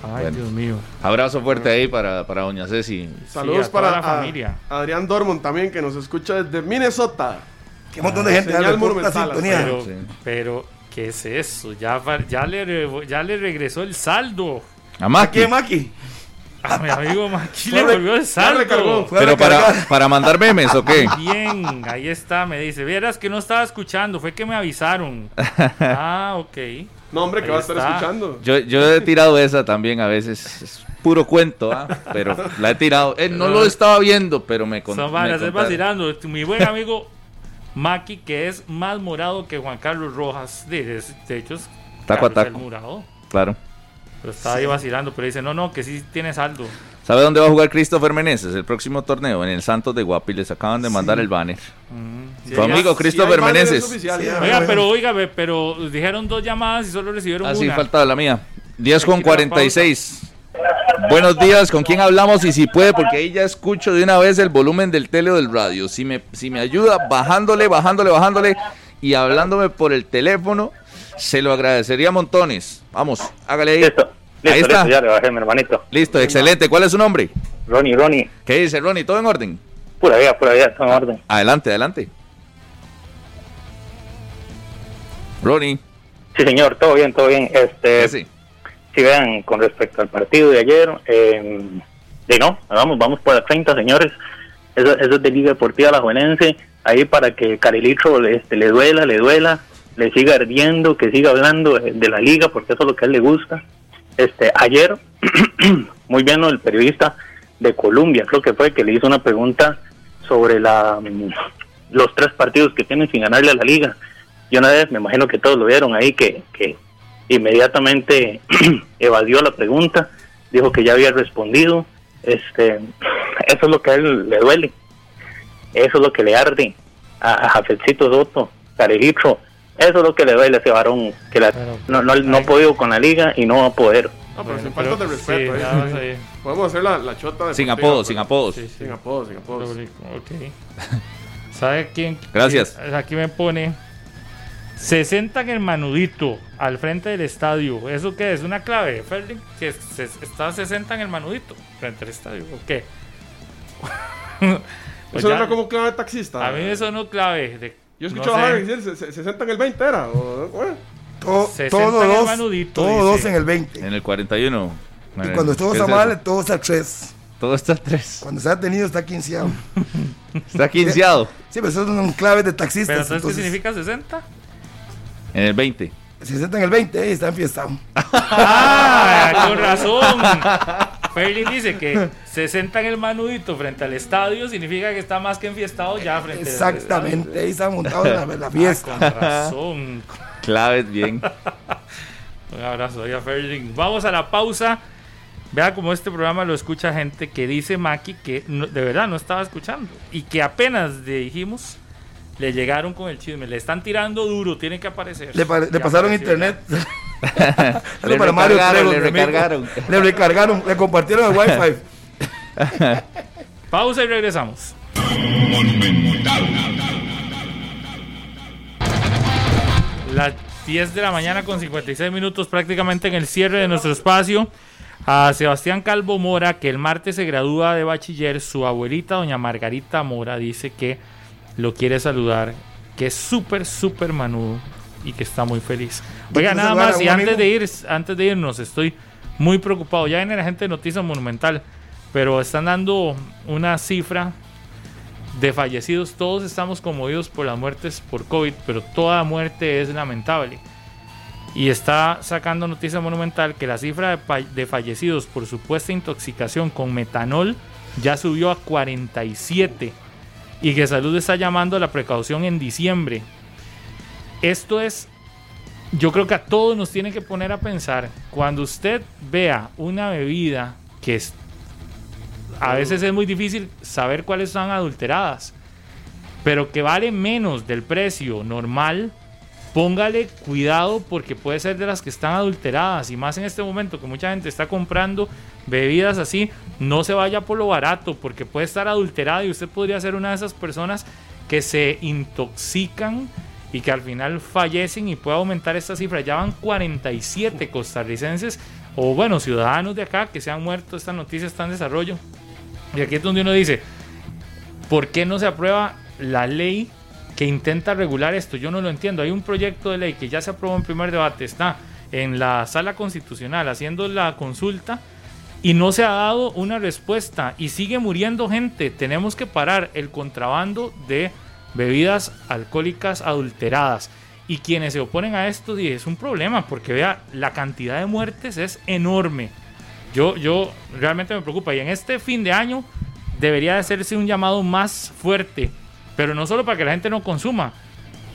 B: Ay,
C: Bueno.
B: Dios mío.
C: Abrazo fuerte ahí para, para doña Ceci.
E: Saludos
B: a toda
E: para
B: la
E: a-
B: familia.
E: Adrián Dormont también, que nos escucha desde Minnesota.
D: Qué montón de gente
E: señal monumental.
B: Pero,
C: Sí.
B: pero, ¿qué es eso? Ya, ya, le, ya le regresó el saldo.
C: A
D: ¿A
C: Maki.
D: qué, Maki?
B: A mi amigo Maki le volvió el
E: recargó.
D: a
C: Pero para, para mandar memes o qué?
B: Bien, ahí está, me dice. Vieras que no estaba escuchando, fue que me avisaron. Ah, ok.
E: No, hombre, que va a estar escuchando.
C: Yo, yo he tirado esa también a veces. Es puro cuento, ¿ah? pero la he tirado. Eh, no lo estaba viendo, pero me con-
B: Son
C: me
B: varas, es vacilando. Mi buen amigo Maki, que es más morado que Juan Carlos Rojas. De, de- de hecho, es
C: Taco a taco.
B: el morado.
C: Claro.
B: Pero estaba ahí vacilando, pero dice, no, no, que sí tiene saldo.
C: ¿Sabe dónde va a jugar Christopher Meneses el próximo torneo? En el Santos de Guapi. Les acaban de mandar el banner.
B: Mm, sí,
C: Tu amigo Christopher Meneses.
B: Oiga, pero oiga, ve, pero dijeron dos llamadas y solo recibieron
C: Así
B: una.
C: Ah, faltaba la mía. 10 con
B: Aquí la
C: 46. Buenos días, ¿con quién hablamos? Y si puede, porque ahí ya escucho de una vez el volumen del tele o del radio. Si me, si me ayuda bajándole, bajándole, bajándole y hablándome por el teléfono, se lo agradecería montones. Vamos, hágale ahí.
K: Listo, listo,
C: Ahí está.
K: listo, ya le bajé, mi hermanito.
C: Listo, excelente. ¿Cuál es su nombre?
K: Ronnie, Ronnie,
C: ¿Qué dice Ronnie? ¿Todo en orden?
K: pura vida, pura vida, todo en orden.
C: Adelante, adelante. Ronnie,
K: Sí, señor, todo bien, todo bien. Este,
C: ese.
K: si vean, con respecto al partido de ayer, eh, de no, vamos, vamos por la 30, señores. Eso, eso es de Liga Deportiva La Juvenense, ahí para que Carilicho este, le duela, le duela, le siga ardiendo, que siga hablando de, la liga, porque eso es lo que a él le gusta. Este, ayer, muy bien ¿no? el periodista de Colombia, creo que fue, que le hizo una pregunta sobre la, mm, los tres partidos que tienen sin ganarle a la liga. Yo una vez, me imagino que todos lo vieron ahí, que, que inmediatamente evadió la pregunta, dijo que ya había respondido. Este, eso es lo que a él le duele, eso es lo que le arde a, a Jafecito Soto, eso es lo que le duele a ese varón, que no, no, no ha podido con la liga y no va a poder.
E: No, pero sin falta de respeto. ¿eh? Podemos hacer la, la chota de
C: Sin apodos, sin apodos.
E: Sin apodos, sin apodos.
B: Ok. ¿Sabe quién?
C: Gracias.
B: Aquí me pone. Se sentan el manudito al frente del estadio. ¿Eso qué es? ¿Una clave, Ferling? Que se, está 60 en el manudito frente al estadio. ¿O qué?
E: pues ¿Eso era como clave de taxista?
B: A mí eso no clave. De,
E: Yo escuchaba a decir, se, se, en el 20 era. O,
D: todo, dos, todo dos en el 20.
C: En el 41.
D: Y cuando todo está mal, todo está 3.
C: Todo está 3.
D: Cuando se ha tenido, está quinceado.
C: está quinceado.
D: Sí, pero eso son claves de taxistas.
B: ¿Pero entonces, qué significa 60?
C: En el 20.
D: 60 en el 20, eh, está enfiestado.
B: ¡Ah! Con razón. Ferlin dice que 60 en el manudito frente al estadio significa que está más que enfiestado ya frente
D: Exactamente, ahí está montado la, la fiesta.
B: Ah, con razón.
C: Claves, bien.
B: Un abrazo a Ferling. Vamos a la pausa. Vea cómo este programa lo escucha gente que dice Maki que de verdad no estaba escuchando y que apenas le dijimos le llegaron con el chisme, le están tirando duro, tiene que aparecer.
D: Le, pasaron internet.
C: le, para recargaron, le recargaron.
D: Le recargaron, le compartieron el wifi.
B: Pausa y regresamos. Las 10 de la mañana con 56 minutos prácticamente en el cierre de nuestro espacio. A Sebastián Calvo Mora, que el martes se gradúa de bachiller, su abuelita, doña Margarita Mora, dice que lo quiere saludar, que es súper, súper manudo y que está muy feliz. Oiga, nada más, y antes de, ir, antes de irnos, estoy muy preocupado. Ya viene la gente de Noticias Monumental, pero están dando una cifra de fallecidos. Todos estamos conmovidos por las muertes por COVID, pero toda muerte es lamentable. Y está sacando Noticias Monumental que la cifra de, de fallecidos por supuesta intoxicación con metanol ya subió a 47 y que Salud está llamando a la precaución en diciembre. Esto es, yo creo que a todos nos tiene que poner a pensar, cuando usted vea una bebida que es, a veces es muy difícil saber cuáles son adulteradas, pero que vale menos del precio normal, póngale cuidado porque puede ser de las que están adulteradas y más en este momento que mucha gente está comprando bebidas así, no se vaya por lo barato porque puede estar adulterada y usted podría ser una de esas personas que se intoxican y que al final fallecen y puede aumentar esta cifra. Ya van 47 costarricenses o bueno, ciudadanos de acá que se han muerto. Esta noticia está en desarrollo. Y aquí es donde uno dice, ¿por qué no se aprueba la ley que intenta regular esto? Yo no lo entiendo. Hay un proyecto de ley que ya se aprobó en primer debate, está en la sala constitucional haciendo la consulta y no se ha dado una respuesta y sigue muriendo gente. Tenemos que parar el contrabando de bebidas alcohólicas adulteradas. Y quienes se oponen a esto es un problema porque vea, la cantidad de muertes es enorme. Yo, yo realmente me preocupa y en este fin de año debería de hacerse un llamado más fuerte, pero no solo para que la gente no consuma,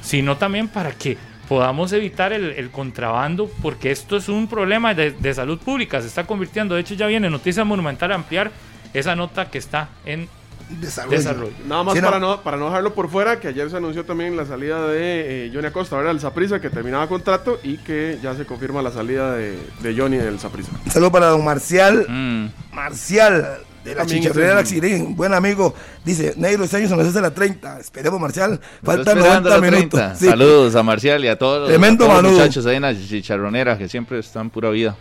B: sino también para que podamos evitar el, contrabando, porque esto es un problema de, salud pública, se está convirtiendo, de hecho ya viene Noticia Monumental a ampliar esa nota que está en desarrollo.
E: Nada más para, no. para no dejarlo por fuera, que ayer se anunció también la salida de eh, Johnny Acosta, ahora el Zaprisa, que terminaba contrato y que ya se confirma la salida de, Johnny del Zaprisa.
D: Un saludo para don Marcial. Mm. Marcial, de la chicharrera Xirín, buen amigo. Dice, Negro, este año se nos hace la 30. Esperemos, Marcial. Faltan 90 minutos.
C: Saludos a Marcial y a todos,
D: Tremendo
C: los muchachos ahí en la chicharronera que siempre están pura vida.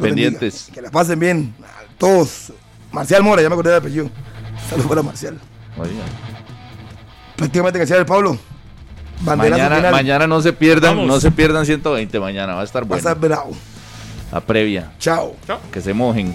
C: pendientes.
D: Que la pasen bien. Todos. Marcial Mora, ya me acordé del apellido. Saludos para Marcial. Prácticamente que sea el Pablo.
C: Mañana, mañana no se pierdan, no se pierdan 120 mañana, va a estar bueno.
D: Va a estar bravo.
C: La previa.
D: Chao.
C: Que se mojen.